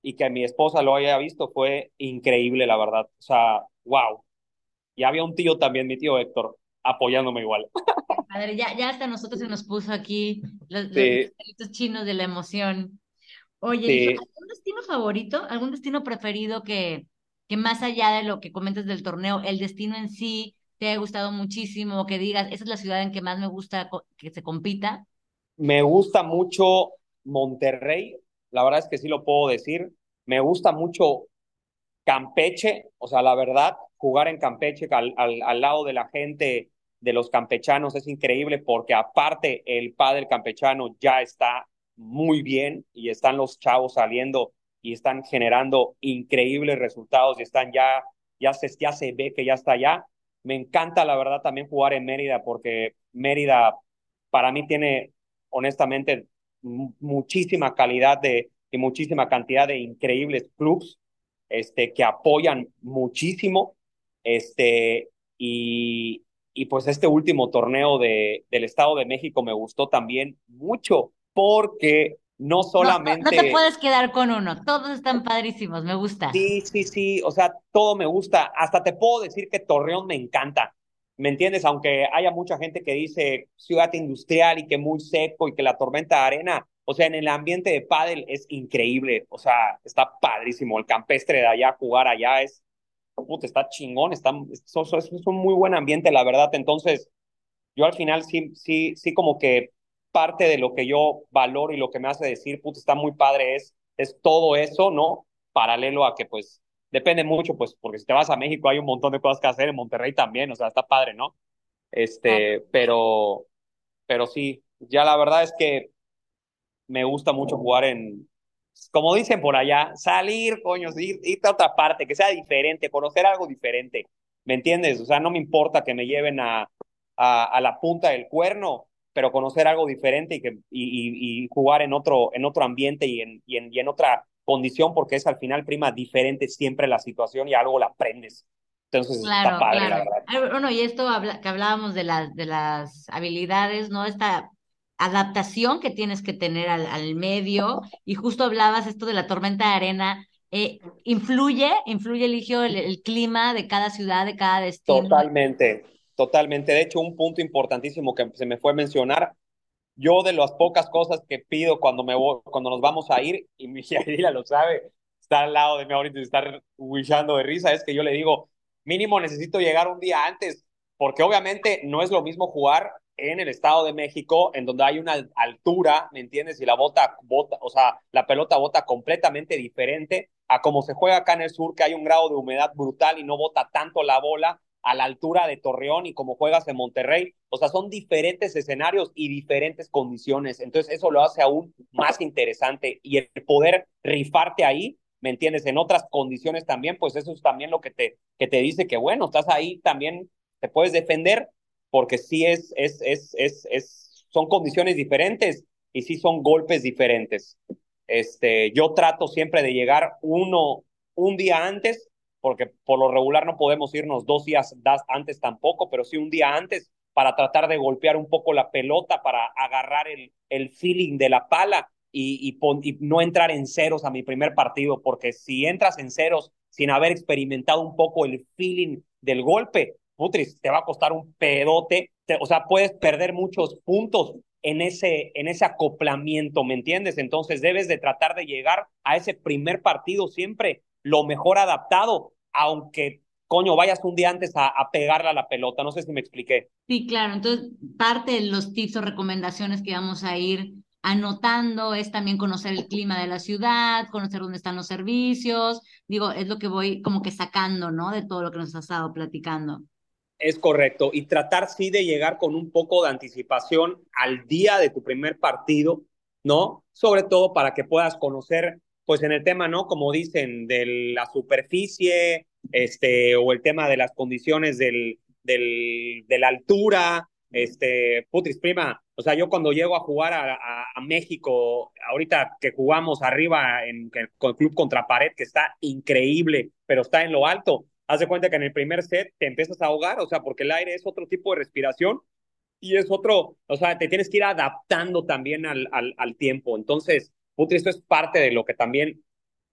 y que mi esposa lo haya visto fue increíble, la verdad. O sea, wow. Y había un tío también, mi tío Héctor, apoyándome igual. (laughs) padre. Ya, ya hasta nosotros se nos puso aquí los, los chinos de la emoción. Oye, ¿algún destino favorito? ¿Algún destino preferido que, que más allá de lo que comentas del torneo, el destino en sí te ha gustado muchísimo, que digas, esa es la ciudad en que más me gusta que se compita? Me gusta mucho Monterrey, la verdad es que sí lo puedo decir. Me gusta mucho Campeche, o sea, la verdad, jugar en Campeche al, al, lado de la gente de los campechanos es increíble porque aparte el padre campechano ya está muy bien y están los chavos saliendo y están generando increíbles resultados y están ya, ya se, ya se ve que ya está allá. Me encanta, la verdad, también jugar en Mérida porque Mérida para mí tiene, honestamente, muchísima calidad de, y muchísima cantidad de increíbles clubs este, que apoyan muchísimo. Este, y, y pues este último torneo de, del Estado de México me gustó también mucho porque no solamente... No, te puedes quedar con uno, todos están padrísimos, me gusta. Sí, sí, sí, o sea, todo me gusta, hasta te puedo decir que Torreón me encanta, ¿me entiendes? Aunque haya mucha gente que dice ciudad industrial y que muy seco y que la tormenta de arena, o sea, en el ambiente de pádel es increíble, o sea, está padrísimo, el campestre de allá, jugar allá es, puta, está chingón, está, es, es un muy buen ambiente, la verdad, entonces, yo al final sí, sí, sí como que parte de lo que yo valoro y lo que me hace decir, puta, está muy padre, es, es todo eso, ¿no? Paralelo a que, pues, depende mucho, pues, porque si te vas a México hay un montón de cosas que hacer, en Monterrey también, o sea, está padre, ¿no? Este, pero, pero sí, ya la verdad es que me gusta mucho jugar en, como dicen por allá, salir, coño, ir, irte a otra parte, que sea diferente, conocer algo diferente, ¿me entiendes? O sea, no me importa que me lleven a, a, a la punta del cuerno, pero conocer algo diferente y, que, y, y, jugar en otro, en otro ambiente y en, y, en, y en otra condición, porque es al final, prima, diferente siempre la situación y algo la aprendes. Entonces, claro, está padre, claro. la verdad. Bueno, y esto habla, que hablábamos de, las de las habilidades, ¿no? Esta adaptación que tienes que tener al, al medio, y justo hablabas esto de la tormenta de arena, eh, ¿influye, influye, Eligio, el, el, clima de cada ciudad, de cada destino? Totalmente, Totalmente. De hecho, un punto importantísimo que se me fue a mencionar, yo de las pocas cosas que pido cuando, me voy, cuando nos vamos a ir, y mi (laughs) Yairila lo sabe, está al lado de mí ahorita y está wishando de risa, es que yo le digo, mínimo necesito llegar un día antes, porque obviamente no es lo mismo jugar en el Estado de México, en donde hay una altura, ¿me entiendes? Y la bota, bota, o sea, la pelota bota completamente diferente a como se juega acá en el sur, que hay un grado de humedad brutal y no bota tanto la bola a la altura de Torreón y como juegas en Monterrey. O sea, son diferentes escenarios y diferentes condiciones. Entonces, eso lo hace aún más interesante. Y el poder rifarte ahí, ¿me entiendes? En otras condiciones también, pues eso es también lo que te, que te dice que, bueno, estás ahí también, te puedes defender, porque sí es, es, es, es, es son condiciones diferentes y sí son golpes diferentes. Este, yo trato siempre de llegar uno, un día antes porque por lo regular no podemos irnos dos días antes tampoco, pero sí un día antes para tratar de golpear un poco la pelota, para agarrar el, el feeling de la pala y, y, y, no entrar en ceros a mi primer partido, porque si entras en ceros sin haber experimentado un poco el feeling del golpe, putris, te va a costar un pedote, te, o sea, puedes perder muchos puntos en ese, en ese acoplamiento, ¿me entiendes? Entonces debes de tratar de llegar a ese primer partido siempre lo mejor adaptado, aunque coño, vayas un día antes a, a, pegarle a la pelota. No sé si me expliqué. Sí, claro. Entonces, parte de los tips o recomendaciones que vamos a ir anotando es también conocer el clima de la ciudad, conocer dónde están los servicios. Digo, es lo que voy como que sacando, ¿no? De todo lo que nos has estado platicando. Es correcto. Y tratar, sí, de llegar con un poco de anticipación al día de tu primer partido, ¿no? Sobre todo para que puedas conocer pues en el tema, ¿no? Como dicen, de la superficie, este, o el tema de las condiciones del, del, de la altura, este, putris prima, o sea, yo cuando llego a jugar a, México, ahorita que jugamos arriba en, con el club contra pared, que está increíble, pero está en lo alto, haz de cuenta que en el primer set te empiezas a ahogar, o sea, porque el aire es otro tipo de respiración y es otro, o sea, te tienes que ir adaptando también al, al, al tiempo. Entonces, Putri, esto es parte de lo que también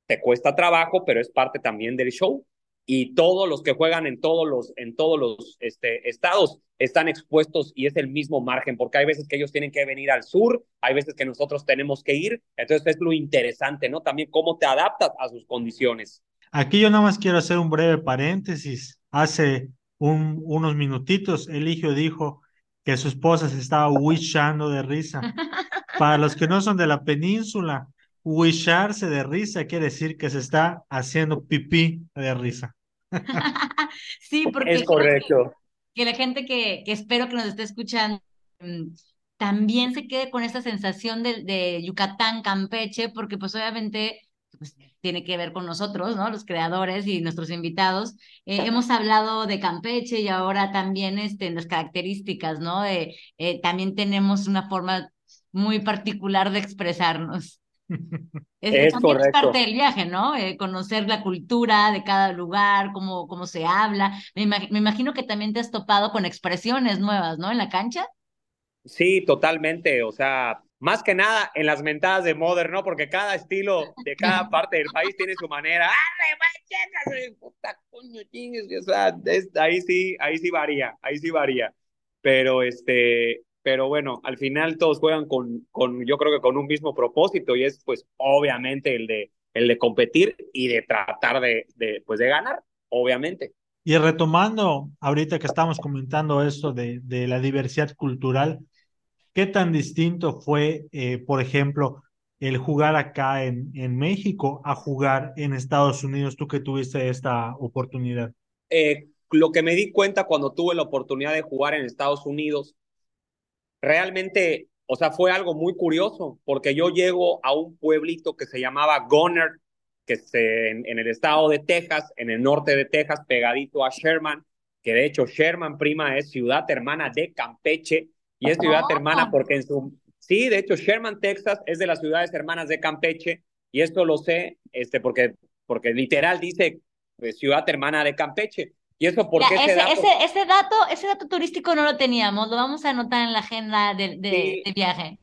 te cuesta trabajo, pero es parte también del show. y todos los que juegan en todos los, en todos los este, estados están expuestos y es el mismo margen, porque hay veces que ellos tienen que venir al sur, hay veces que nosotros tenemos que ir, entonces es lo interesante, ¿no? También cómo te adaptas a sus condiciones. Aquí yo nada más quiero hacer un breve paréntesis. Hace un, unos minutitos, Eligio dijo que su esposa se estaba wishando de risa. (laughs) Para los que no son de la península, wisharse de risa quiere decir que se está haciendo pipí de risa. (laughs) sí, porque es correcto. Que, la gente que, que, espero que nos esté escuchando mm, también se quede con esta sensación de, de Yucatán, Campeche, porque pues obviamente pues, tiene que ver con nosotros, ¿no? Los creadores y nuestros invitados. Eh, hemos hablado de Campeche y ahora también este, en las características, ¿no? Eh, también tenemos una forma muy particular de expresarnos. (laughs) Es, correcto. parte del viaje, ¿no? Eh, conocer la cultura de cada lugar, cómo, cómo se habla. Me, me, imagino que también te has topado con expresiones nuevas, ¿no? En la cancha. Sí, totalmente. O sea, más que nada en las mentadas de Modern, ¿no? Porque cada estilo de cada parte del país tiene su manera. Puta coño, O sea, ahí sí, ahí sí varía, ahí sí varía. Pero este, pero bueno, al final todos juegan con, con, yo creo que con un mismo propósito y es pues obviamente el de, el de competir y de tratar de, de, pues, de ganar, obviamente. Y retomando ahorita que estamos comentando esto de, de la diversidad cultural, ¿qué tan distinto fue, eh, por ejemplo, el jugar acá en, México a jugar en Estados Unidos, tú que tuviste esta oportunidad? Eh, lo que me di cuenta cuando tuve la oportunidad de jugar en Estados Unidos realmente, o sea, fue algo muy curioso, porque yo llego a un pueblito que se llamaba Goner, que es en, el estado de Texas, en el norte de Texas, pegadito a Sherman, que de hecho Sherman, prima, es ciudad hermana de Campeche, y es ciudad hermana porque en su... Sí, de hecho, Sherman, Texas, es de las ciudades hermanas de Campeche, y esto lo sé, este, porque, porque literal dice pues, ciudad hermana de Campeche. ¿Y eso por qué ese, ese, dato, ese dato turístico no lo teníamos, lo vamos a anotar en la agenda de, de, viaje.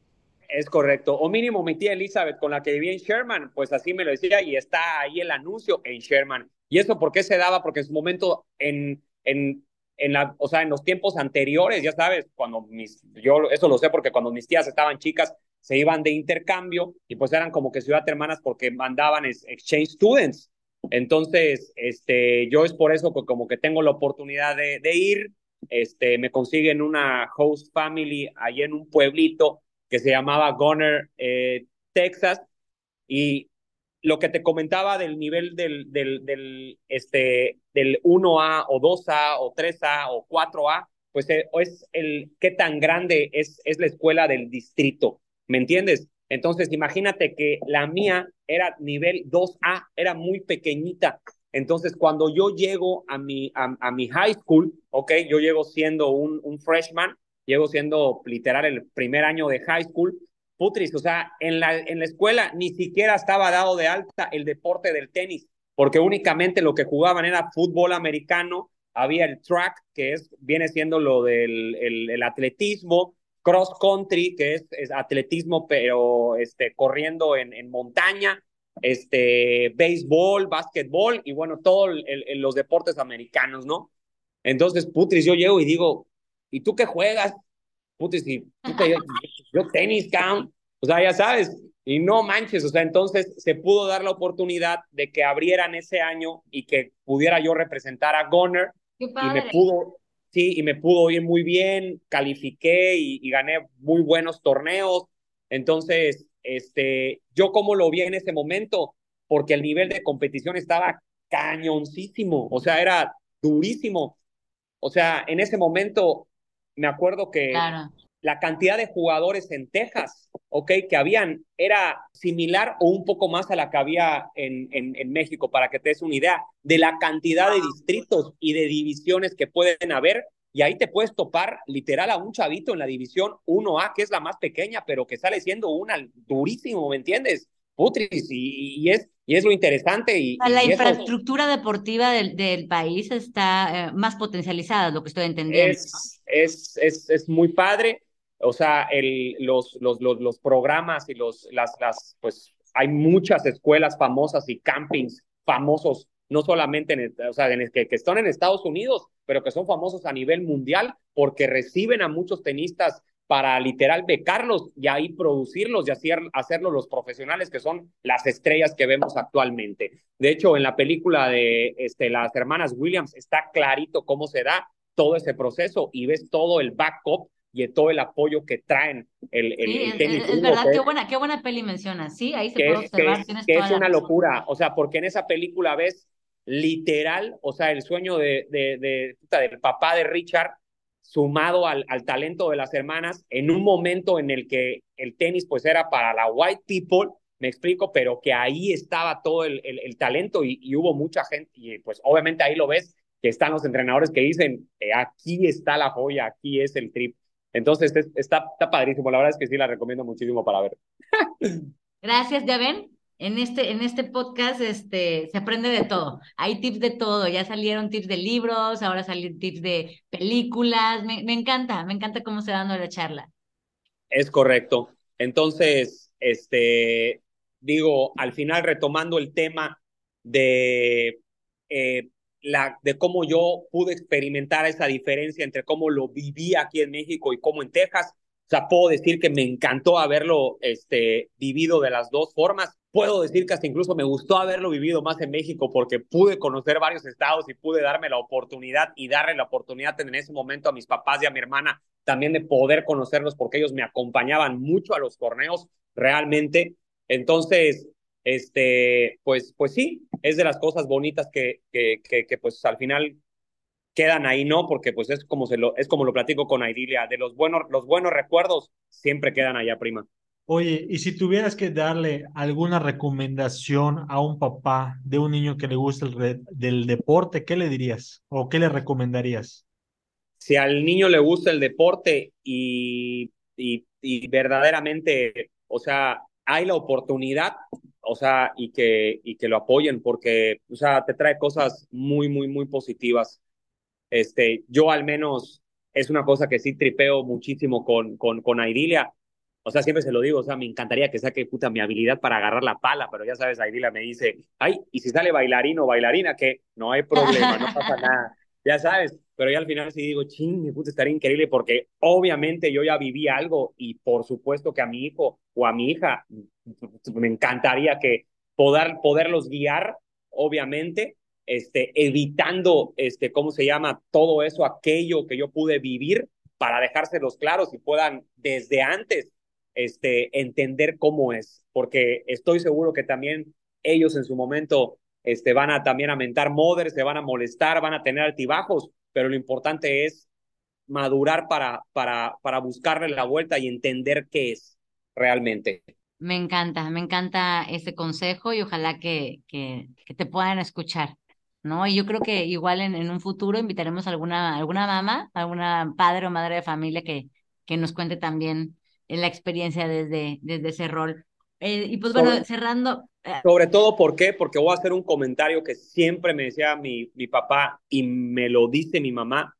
Es correcto. O mínimo mi tía Elizabeth, con la que vivía en Sherman, pues así me lo decía y está ahí el anuncio en Sherman. ¿Y eso por qué se daba? Porque en su momento, en, en, en la, o sea, en los tiempos anteriores, ya sabes, cuando mis, yo eso lo sé porque cuando mis tías estaban chicas, se iban de intercambio y pues eran como que ciudad hermanas porque mandaban exchange students. Entonces, este, yo es por eso que como que tengo la oportunidad de, ir, este, me consiguen una host family ahí en un pueblito que se llamaba Gunner, eh, Texas, y lo que te comentaba del nivel del, del, este, del 1A o 2A o 3A o 4A, pues eh, es el qué tan grande es, es la escuela del distrito, ¿me entiendes? Entonces, imagínate que la mía era nivel 2A, era muy pequeñita. Entonces, cuando yo llego a mi, a, mi high school, ok, yo llego siendo un, un freshman, llego siendo literal el primer año de high school, putris, o sea, en la, en la escuela ni siquiera estaba dado de alta el deporte del tenis, porque únicamente lo que jugaban era fútbol americano, había el track, que es, viene siendo lo del el atletismo, cross country, que es, atletismo, pero este, corriendo en, en, montaña, este, béisbol, básquetbol y bueno, todos los deportes americanos, ¿no? Entonces, Putris, yo llego y digo, ¿y tú qué juegas? Putris, y yo, tenis, count, o sea, ya sabes, y no manches, o sea, entonces se pudo dar la oportunidad de que abrieran ese año y que pudiera yo representar a Gunner y me pudo sí, y me pudo ir muy bien, califiqué y, gané muy buenos torneos. Entonces, este, yo como lo vi en ese momento, porque el nivel de competición estaba cañoncísimo, o sea, era durísimo. O sea, en ese momento me acuerdo que la cantidad de jugadores en Texas, ok, que habían, era similar o un poco más a la que había en, en, en, México, para que te des una idea de la cantidad de distritos y de divisiones que pueden haber. Y ahí te puedes topar literal a un chavito en la división 1A, que es la más pequeña, pero que sale siendo una durísimo, ¿me entiendes? Putris, y, es, y es lo interesante. Y, la infraestructura deportiva del, del, país está eh, más potencializada, lo que estoy entendiendo. Es, es, es, es muy padre o sea, el, los, los, los, los, programas y los, las, las, pues hay muchas escuelas famosas y campings famosos no solamente en, o sea, que, que están en Estados Unidos, pero que son famosos a nivel mundial porque reciben a muchos tenistas para literal becarlos y ahí producirlos y hacer, hacerlo los profesionales que son las estrellas que vemos actualmente. De hecho, en la película de este, las hermanas Williams está clarito cómo se da todo ese proceso y ves todo el backup y todo el apoyo que traen el, el, tenis. Es, verdad, qué buena, qué buena peli mencionas, sí, ahí se puede observar. Que es, una locura, o sea, porque en esa película ves literal, o sea, el sueño de, de, de, del papá de Richard sumado al, al, talento de las hermanas en un momento en el que el tenis pues era para la white people, me explico, pero que ahí estaba todo el, el, talento y, hubo mucha gente y pues obviamente ahí lo ves que están los entrenadores que dicen, eh, aquí está la joya, aquí es el trip. Entonces está, está padrísimo, la verdad es que sí la recomiendo muchísimo para ver. (laughs) Gracias, ven, en este, en este podcast este, se aprende de todo. Hay tips de todo. Ya salieron tips de libros, ahora salieron tips de películas. Me, encanta, me encanta cómo se va la charla. Es correcto. Entonces, este, digo, al final retomando el tema de, eh, la, de cómo yo pude experimentar esa diferencia entre cómo lo viví aquí en México y cómo en Texas, o sea, puedo decir que me encantó haberlo este, vivido de las dos formas puedo decir que hasta incluso me gustó haberlo vivido más en México porque pude conocer varios estados y pude darme la oportunidad y darle la oportunidad en ese momento a mis papás y a mi hermana también de poder conocerlos porque ellos me acompañaban mucho a los torneos realmente. Entonces, este, pues, pues sí, es de las cosas bonitas que, que, que, pues al final quedan ahí, ¿no? Porque pues es como se lo, es como lo platico con Aidilia, de los buenos, los buenos recuerdos siempre quedan allá, prima. Oye, y si tuvieras que darle alguna recomendación a un papá de un niño que le gusta el del deporte, ¿qué le dirías o qué le recomendarías? Si al niño le gusta el deporte y, y, y verdaderamente, o sea, hay la oportunidad, o sea, y que, y que lo apoyen porque, o sea, te trae cosas muy, muy, muy positivas. Este, yo al menos es una cosa que sí tripeo muchísimo con, con, con o sea, siempre se lo digo, o sea, me encantaría que saque puta mi habilidad para agarrar la pala, pero ya sabes, Aidila me dice, ay, y si sale bailarino o bailarina, que no hay problema, no pasa nada, (laughs) ya sabes, pero ya al final sí digo, ching, mi puta estaría increíble porque obviamente yo ya viví algo y por supuesto que a mi hijo o a mi hija me encantaría que poder, poderlos guiar, obviamente, este, evitando, este, ¿cómo se llama? Todo eso, aquello que yo pude vivir para dejárselos claros y puedan desde antes este, entender cómo es, porque estoy seguro que también ellos en su momento este, van a también a mentar mothers, se van a molestar, van a tener altibajos, pero lo importante es madurar para, para, para buscarle la vuelta y entender qué es realmente. Me encanta, me encanta ese consejo y ojalá que, que, que te puedan escuchar. ¿no? Y yo creo que igual en, en, un futuro invitaremos a alguna, alguna mamá, alguna padre o madre de familia que, que nos cuente también en la experiencia desde, desde ese rol. Eh, y pues bueno, cerrando. Eh, sobre todo, ¿por qué? Porque voy a hacer un comentario que siempre me decía mi, mi papá y me lo dice mi mamá,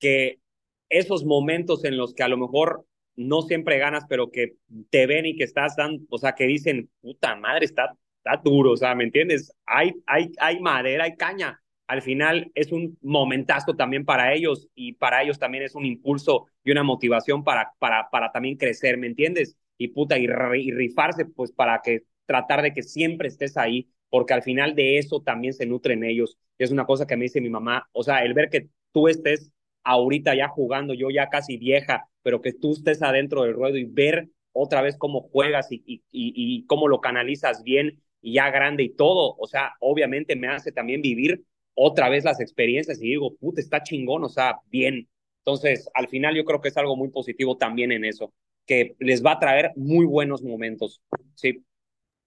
que esos momentos en los que a lo mejor no siempre ganas, pero que te ven y que estás dando, o sea, que dicen, puta madre, está, está duro, o sea, ¿me entiendes? Hay, hay, hay madera, hay caña, al final es un momentazo también para ellos y para ellos también es un impulso y una motivación para, para, para también crecer, ¿me entiendes? Y puta, y, rifarse pues para que tratar de que siempre estés ahí, porque al final de eso también se nutren ellos. Es una cosa que me dice mi mamá, o sea, el ver que tú estés ahorita ya jugando, yo ya casi vieja, pero que tú estés adentro del ruedo y ver otra vez cómo juegas y, y, y cómo lo canalizas bien y ya grande y todo, o sea, obviamente me hace también vivir otra vez las experiencias y digo, puta, está chingón, o sea, bien. Entonces, al final yo creo que es algo muy positivo también en eso, que les va a traer muy buenos momentos. Sí.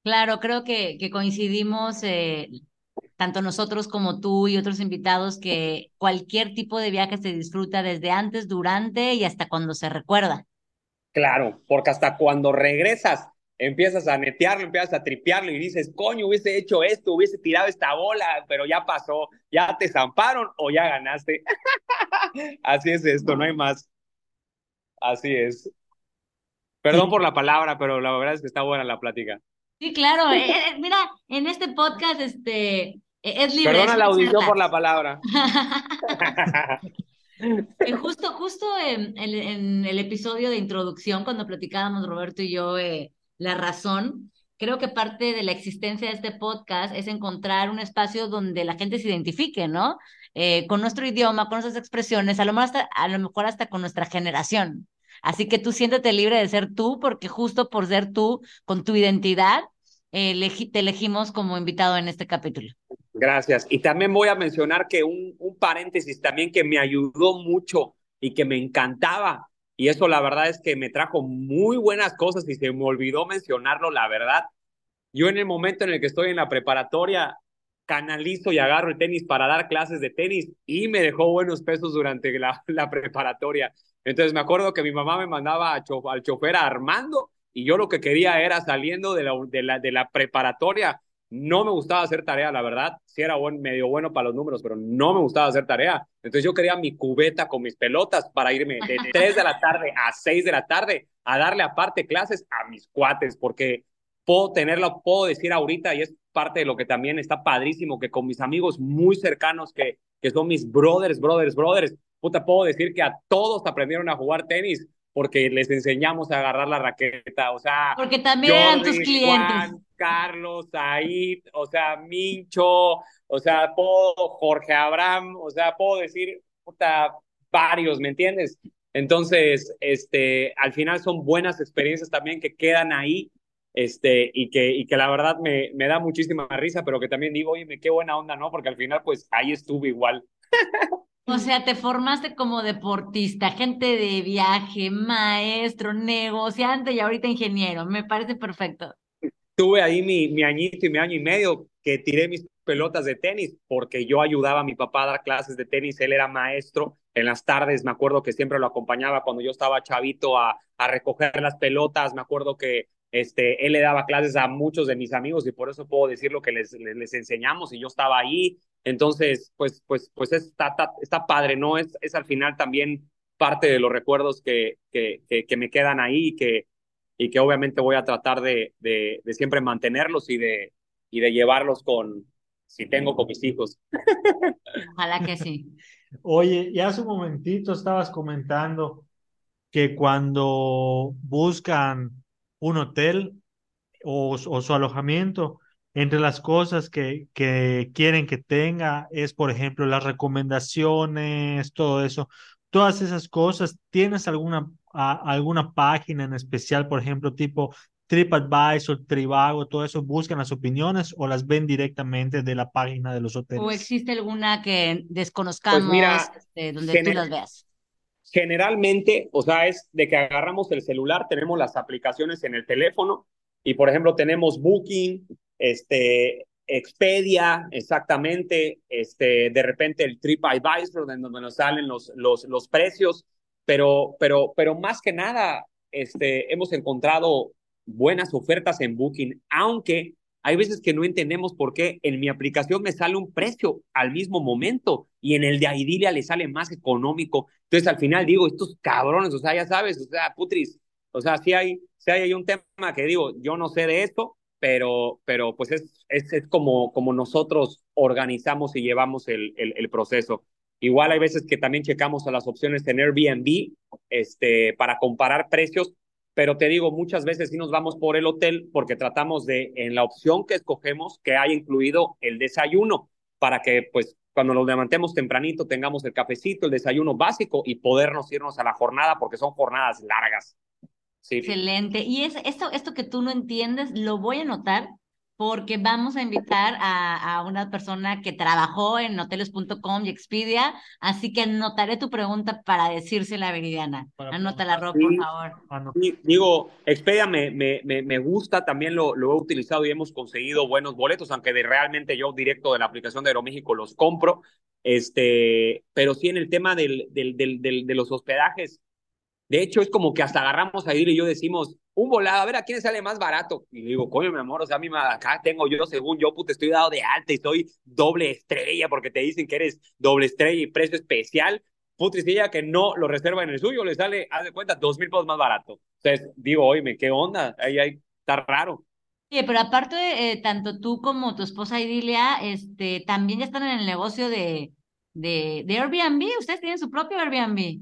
Claro, creo que, que coincidimos, eh, tanto nosotros como tú y otros invitados, que cualquier tipo de viaje se disfruta desde antes, durante y hasta cuando se recuerda. Claro, porque hasta cuando regresas empiezas a netearlo, empiezas a tripearlo y dices, coño, hubiese hecho esto, hubiese tirado esta bola, pero ya pasó, ya te zamparon o ya ganaste. (laughs) Así es esto, no hay más. Así es. Perdón por la palabra, pero la verdad es que está buena la plática. Sí, claro. Eh, eh, mira, en este podcast, este, E, es libre. Perdona la audición por la palabra. (laughs) Eh, justo, justo en, en- en el episodio de introducción, cuando platicábamos Roberto y yo eh, la razón, creo que parte de la existencia de este podcast es encontrar un espacio donde la gente se identifique, ¿no? Eh, con nuestro idioma, con nuestras expresiones, a lo hasta, a lo mejor hasta con nuestra generación. Así que tú siéntete libre de ser tú, porque justo por ser tú, con tu identidad, eh, te elegimos como invitado en este capítulo. Gracias. Y también voy a mencionar que un, un paréntesis también que me ayudó mucho y que me encantaba, y eso la verdad es que me trajo muy buenas cosas y se me olvidó mencionarlo, la verdad. Yo en el momento en el que estoy en la preparatoria, canalizo y agarro el tenis para dar clases de tenis y me dejó buenos pesos durante la, (laughs) la preparatoria. Entonces me acuerdo que mi mamá me mandaba a cho- al chofer a Armando y yo lo que quería era saliendo de la, de la, de la preparatoria. No me gustaba hacer tarea, la verdad. Sí era buen, medio bueno para los números, pero no me gustaba hacer tarea. Entonces yo quería mi cubeta con mis pelotas para irme de (laughs) 3 de la tarde a 6 de la tarde a darle aparte clases a mis cuates, porque puedo tenerlo, puedo decir ahorita, y es parte de lo que también está padrísimo, que con mis amigos muy cercanos, que, que son mis brothers, brothers, brothers, puta, puedo decir que a todos aprendieron a jugar tenis porque les enseñamos a agarrar la raqueta, o sea, Porque también eran tus Jordi, clientes. Juan, Carlos, Said, o sea, Mincho, o sea, puedo, Jorge Abraham, o sea, puedo decir, puta, varios, ¿me entiendes? Entonces, este, al final son buenas experiencias también que quedan ahí, este, y que, y que la verdad me, me da muchísima risa, pero que también digo, oye, qué buena onda, ¿no? Porque al final, pues, ahí estuve igual. (laughs) O sea, te formaste como deportista, gente de viaje, maestro, negociante y ahorita ingeniero. Me parece perfecto. Tuve ahí mi, mi añito y mi año y medio que tiré mis pelotas de tenis porque yo ayudaba a mi papá a dar clases de tenis, él era maestro, en las tardes me acuerdo que siempre lo acompañaba cuando yo estaba chavito a, a recoger las pelotas, me acuerdo que este, él le daba clases a muchos de mis amigos y por eso puedo decir lo que les, les, les enseñamos y yo estaba ahí, entonces pues, pues, pues está, está, está padre, ¿no? Es, es al final también parte de los recuerdos que, que, que, que me quedan ahí y que, y que obviamente voy a tratar de, de, de siempre mantenerlos y de, y de llevarlos con, si tengo con mis hijos. (laughs) Ojalá que sí. Oye, ya hace un momentito estabas comentando que cuando buscan un hotel o, o su alojamiento, entre las cosas que, que quieren que tenga es, por ejemplo, las recomendaciones, todo eso. Todas esas cosas, ¿tienes alguna, a- alguna página en especial, por ejemplo, tipo TripAdvisor, Trivago, todo eso, buscan las opiniones o las ven directamente de la página de los ¿O hoteles? existe alguna que Pues desconozcamos, mira, este, donde tú las veas? Generalmente, o sea, es de que agarramos el celular, tenemos las aplicaciones en el teléfono y, por ejemplo, tenemos Booking, este, Expedia, exactamente, este, de repente el TripAdvisor, donde nos salen los, los, los precios, pero, pero, pero más que nada, este, hemos encontrado buenas ofertas en Booking, aunque hay veces que no entendemos por qué en mi aplicación me sale un precio al mismo momento y en el de Aidilia le sale más económico. Entonces al final digo, estos cabrones, o sea, ya sabes, o sea, putris, o sea, sí hay, sí hay un tema que digo, yo no sé de esto, pero, pero pues es, es, como, como nosotros organizamos y llevamos el, el, el proceso. Igual hay veces que también checamos a las opciones en Airbnb este, para comparar precios, pero te digo, muchas veces sí nos vamos por el hotel porque tratamos de, en la opción que escogemos, que haya incluido el desayuno, para que pues cuando nos levantemos tempranito tengamos el cafecito, el desayuno básico y podernos irnos a la jornada porque son jornadas largas. Sí. Excelente. Y es, esto, esto que tú no entiendes, lo voy a anotar porque vamos a invitar a, a una persona que trabajó en hoteles.com y Expedia, así que anotaré tu pregunta para decírsela a Viridiana. Anótala, Rob, Sí. por favor. Ah. Sí, digo, Expedia me, me, me, me gusta, también lo, lo he utilizado y hemos conseguido buenos boletos, aunque de, realmente yo directo de la aplicación de Aeroméxico los compro, este, pero sí en el tema del, del, del, del, de los hospedajes, de hecho es como que hasta agarramos a ir y yo decimos, un volado, a ver a quién sale más barato. Y digo, coño, mi amor, o sea, a mí acá tengo yo, según yo, puta, estoy dado de alta y soy doble estrella porque te dicen que eres doble estrella y precio especial. Putri, si ella que no lo reserva en el suyo, le sale, haz de cuenta, dos mil pesos más barato. Entonces, digo, oye, ¿qué onda? Ahí, ahí está raro. Oye, pero aparte, eh, tanto tú como tu esposa Idilia, este, también ya están en el negocio de, de, de Airbnb. Ustedes tienen su propio Airbnb.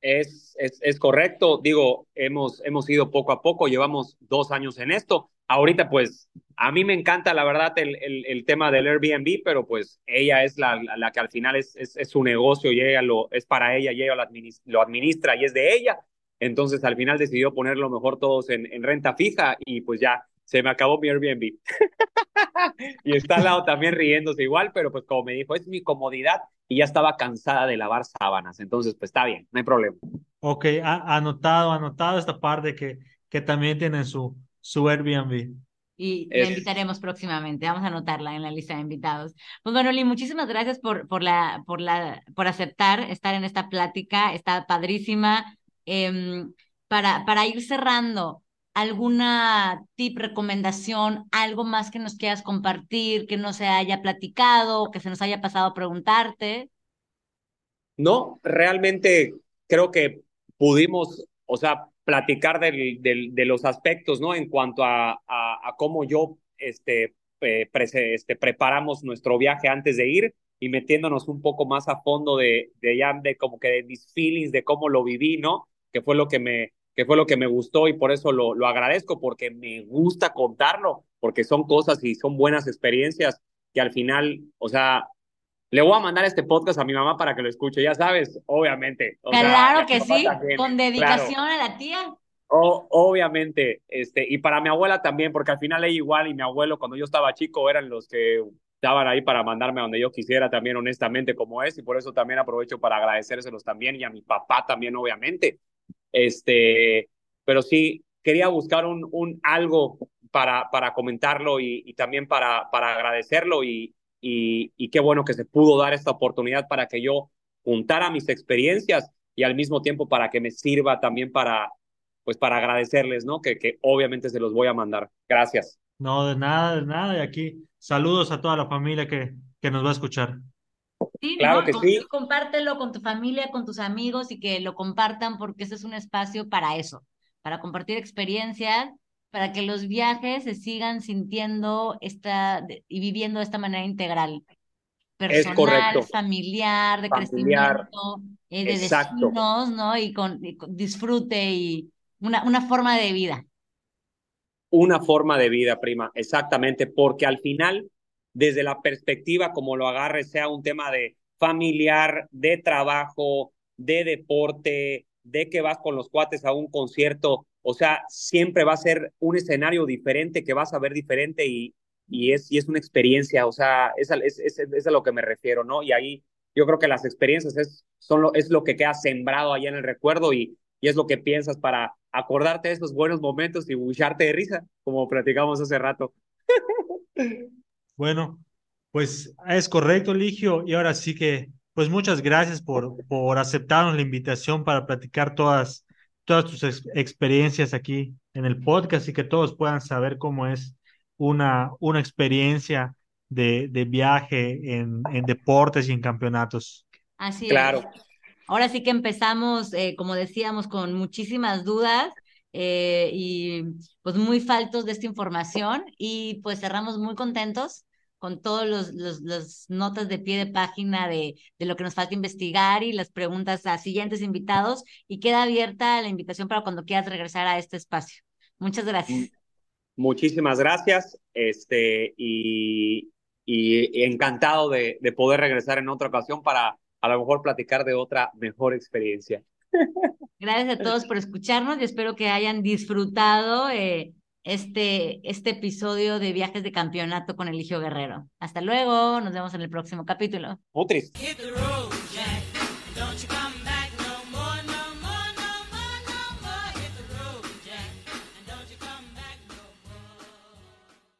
Es, es, es, correcto, digo, hemos, hemos ido poco a poco, llevamos dos años en esto. Ahorita, pues, a mí me encanta, la verdad, el, el, tema del Airbnb, pero pues ella es la, la, que al final es, es, es, su negocio y ella lo, es para ella y ella lo administra, lo administra y es de ella. Entonces, al final decidió ponerlo mejor todos en, en renta fija y pues ya se me acabó mi Airbnb. (laughs) y está al lado también riéndose igual, pero pues como me dijo, es mi comodidad y ya estaba cansada de lavar sábanas. Entonces, pues está bien, no hay problema. Ok, ha, anotado, anotado esta parte que, que también tienen su, su Airbnb. Y la invitaremos próximamente, vamos a anotarla en la lista de invitados. Pues bueno, Lee, muchísimas gracias por, por, la, por, la, por aceptar estar en esta plática, está padrísima. Eh, para, para ir cerrando, alguna tip, recomendación, algo más que nos quieras compartir, que no se haya platicado, que se nos haya pasado a preguntarte? No, realmente creo que pudimos, o sea, platicar del, del, de los aspectos, ¿no? En cuanto a, a, a cómo yo, este, eh, pre, este, preparamos nuestro viaje antes de ir y metiéndonos un poco más a fondo de, de ya, de como que de mis feelings, de cómo lo viví, ¿no? Que fue lo que me, que fue lo que me gustó y por eso lo, lo agradezco, porque me gusta contarlo, porque son cosas y son buenas experiencias que al final, o sea, le voy a mandar este podcast a mi mamá para que lo escuche, ya sabes, obviamente. O claro sea, que sí, también, con dedicación claro. a la tía. O, obviamente, este, y para mi abuela también, porque al final ella igual y mi abuelo cuando yo estaba chico eran los que estaban ahí para mandarme a donde yo quisiera también honestamente como es y por eso también aprovecho para agradecérselos también y a mi papá también obviamente este, pero sí, quería buscar un, un algo para, para comentarlo y, también para, para agradecerlo y, y, y, qué bueno que se pudo dar esta oportunidad para que yo juntara mis experiencias y al mismo tiempo para que me sirva también para, pues para agradecerles, ¿no? Que, que obviamente se los voy a mandar. Gracias. No, de nada, de nada. Y aquí saludos a toda la familia que, que nos va a escuchar. Sí, claro no, que sí. Compártelo con tu familia, con tus amigos y que lo compartan porque ese es un espacio para eso, para compartir experiencias, para que los viajes se sigan sintiendo esta y viviendo de esta manera integral. Personal, familiar, de familiar. crecimiento, eh, de destinos, ¿no? Y con, y con disfrute y una, una forma de vida. Una forma de vida, prima, exactamente, porque al final desde la perspectiva como lo agarres, sea un tema de familiar, de trabajo, de deporte, de que vas con los cuates a un concierto, o sea, siempre va a ser un escenario diferente que vas a ver diferente y, y, es, y es una experiencia, o sea, es, es, es, es a lo que me refiero, ¿no? Y ahí yo creo que las experiencias es, son lo, es lo que queda sembrado ahí en el recuerdo y, y es lo que piensas para acordarte de esos buenos momentos y bucharte de risa, como platicamos hace rato. (laughs) Bueno, pues es correcto, Ligio. Y ahora sí que, pues muchas gracias por, por aceptarnos la invitación para platicar todas, todas tus ex experiencias aquí en el podcast y que todos puedan saber cómo es una, una experiencia de, de viaje en, en, deportes y en campeonatos. Así claro. es. Ahora sí que empezamos, eh, como decíamos, con muchísimas dudas eh, y pues muy faltos de esta información y pues cerramos muy contentos con todos los, los, los, notas de pie de página de, de lo que nos falta investigar y las preguntas a siguientes invitados y queda abierta la invitación para cuando quieras regresar a este espacio. Muchas gracias. Muchísimas gracias este, y, y encantado de, de poder regresar en otra ocasión para a lo mejor platicar de otra mejor experiencia. Gracias a todos por escucharnos y espero que hayan disfrutado eh, este, este episodio de Viajes de Campeonato con Eligio Guerrero. Hasta luego, nos vemos en el próximo capítulo. Utris.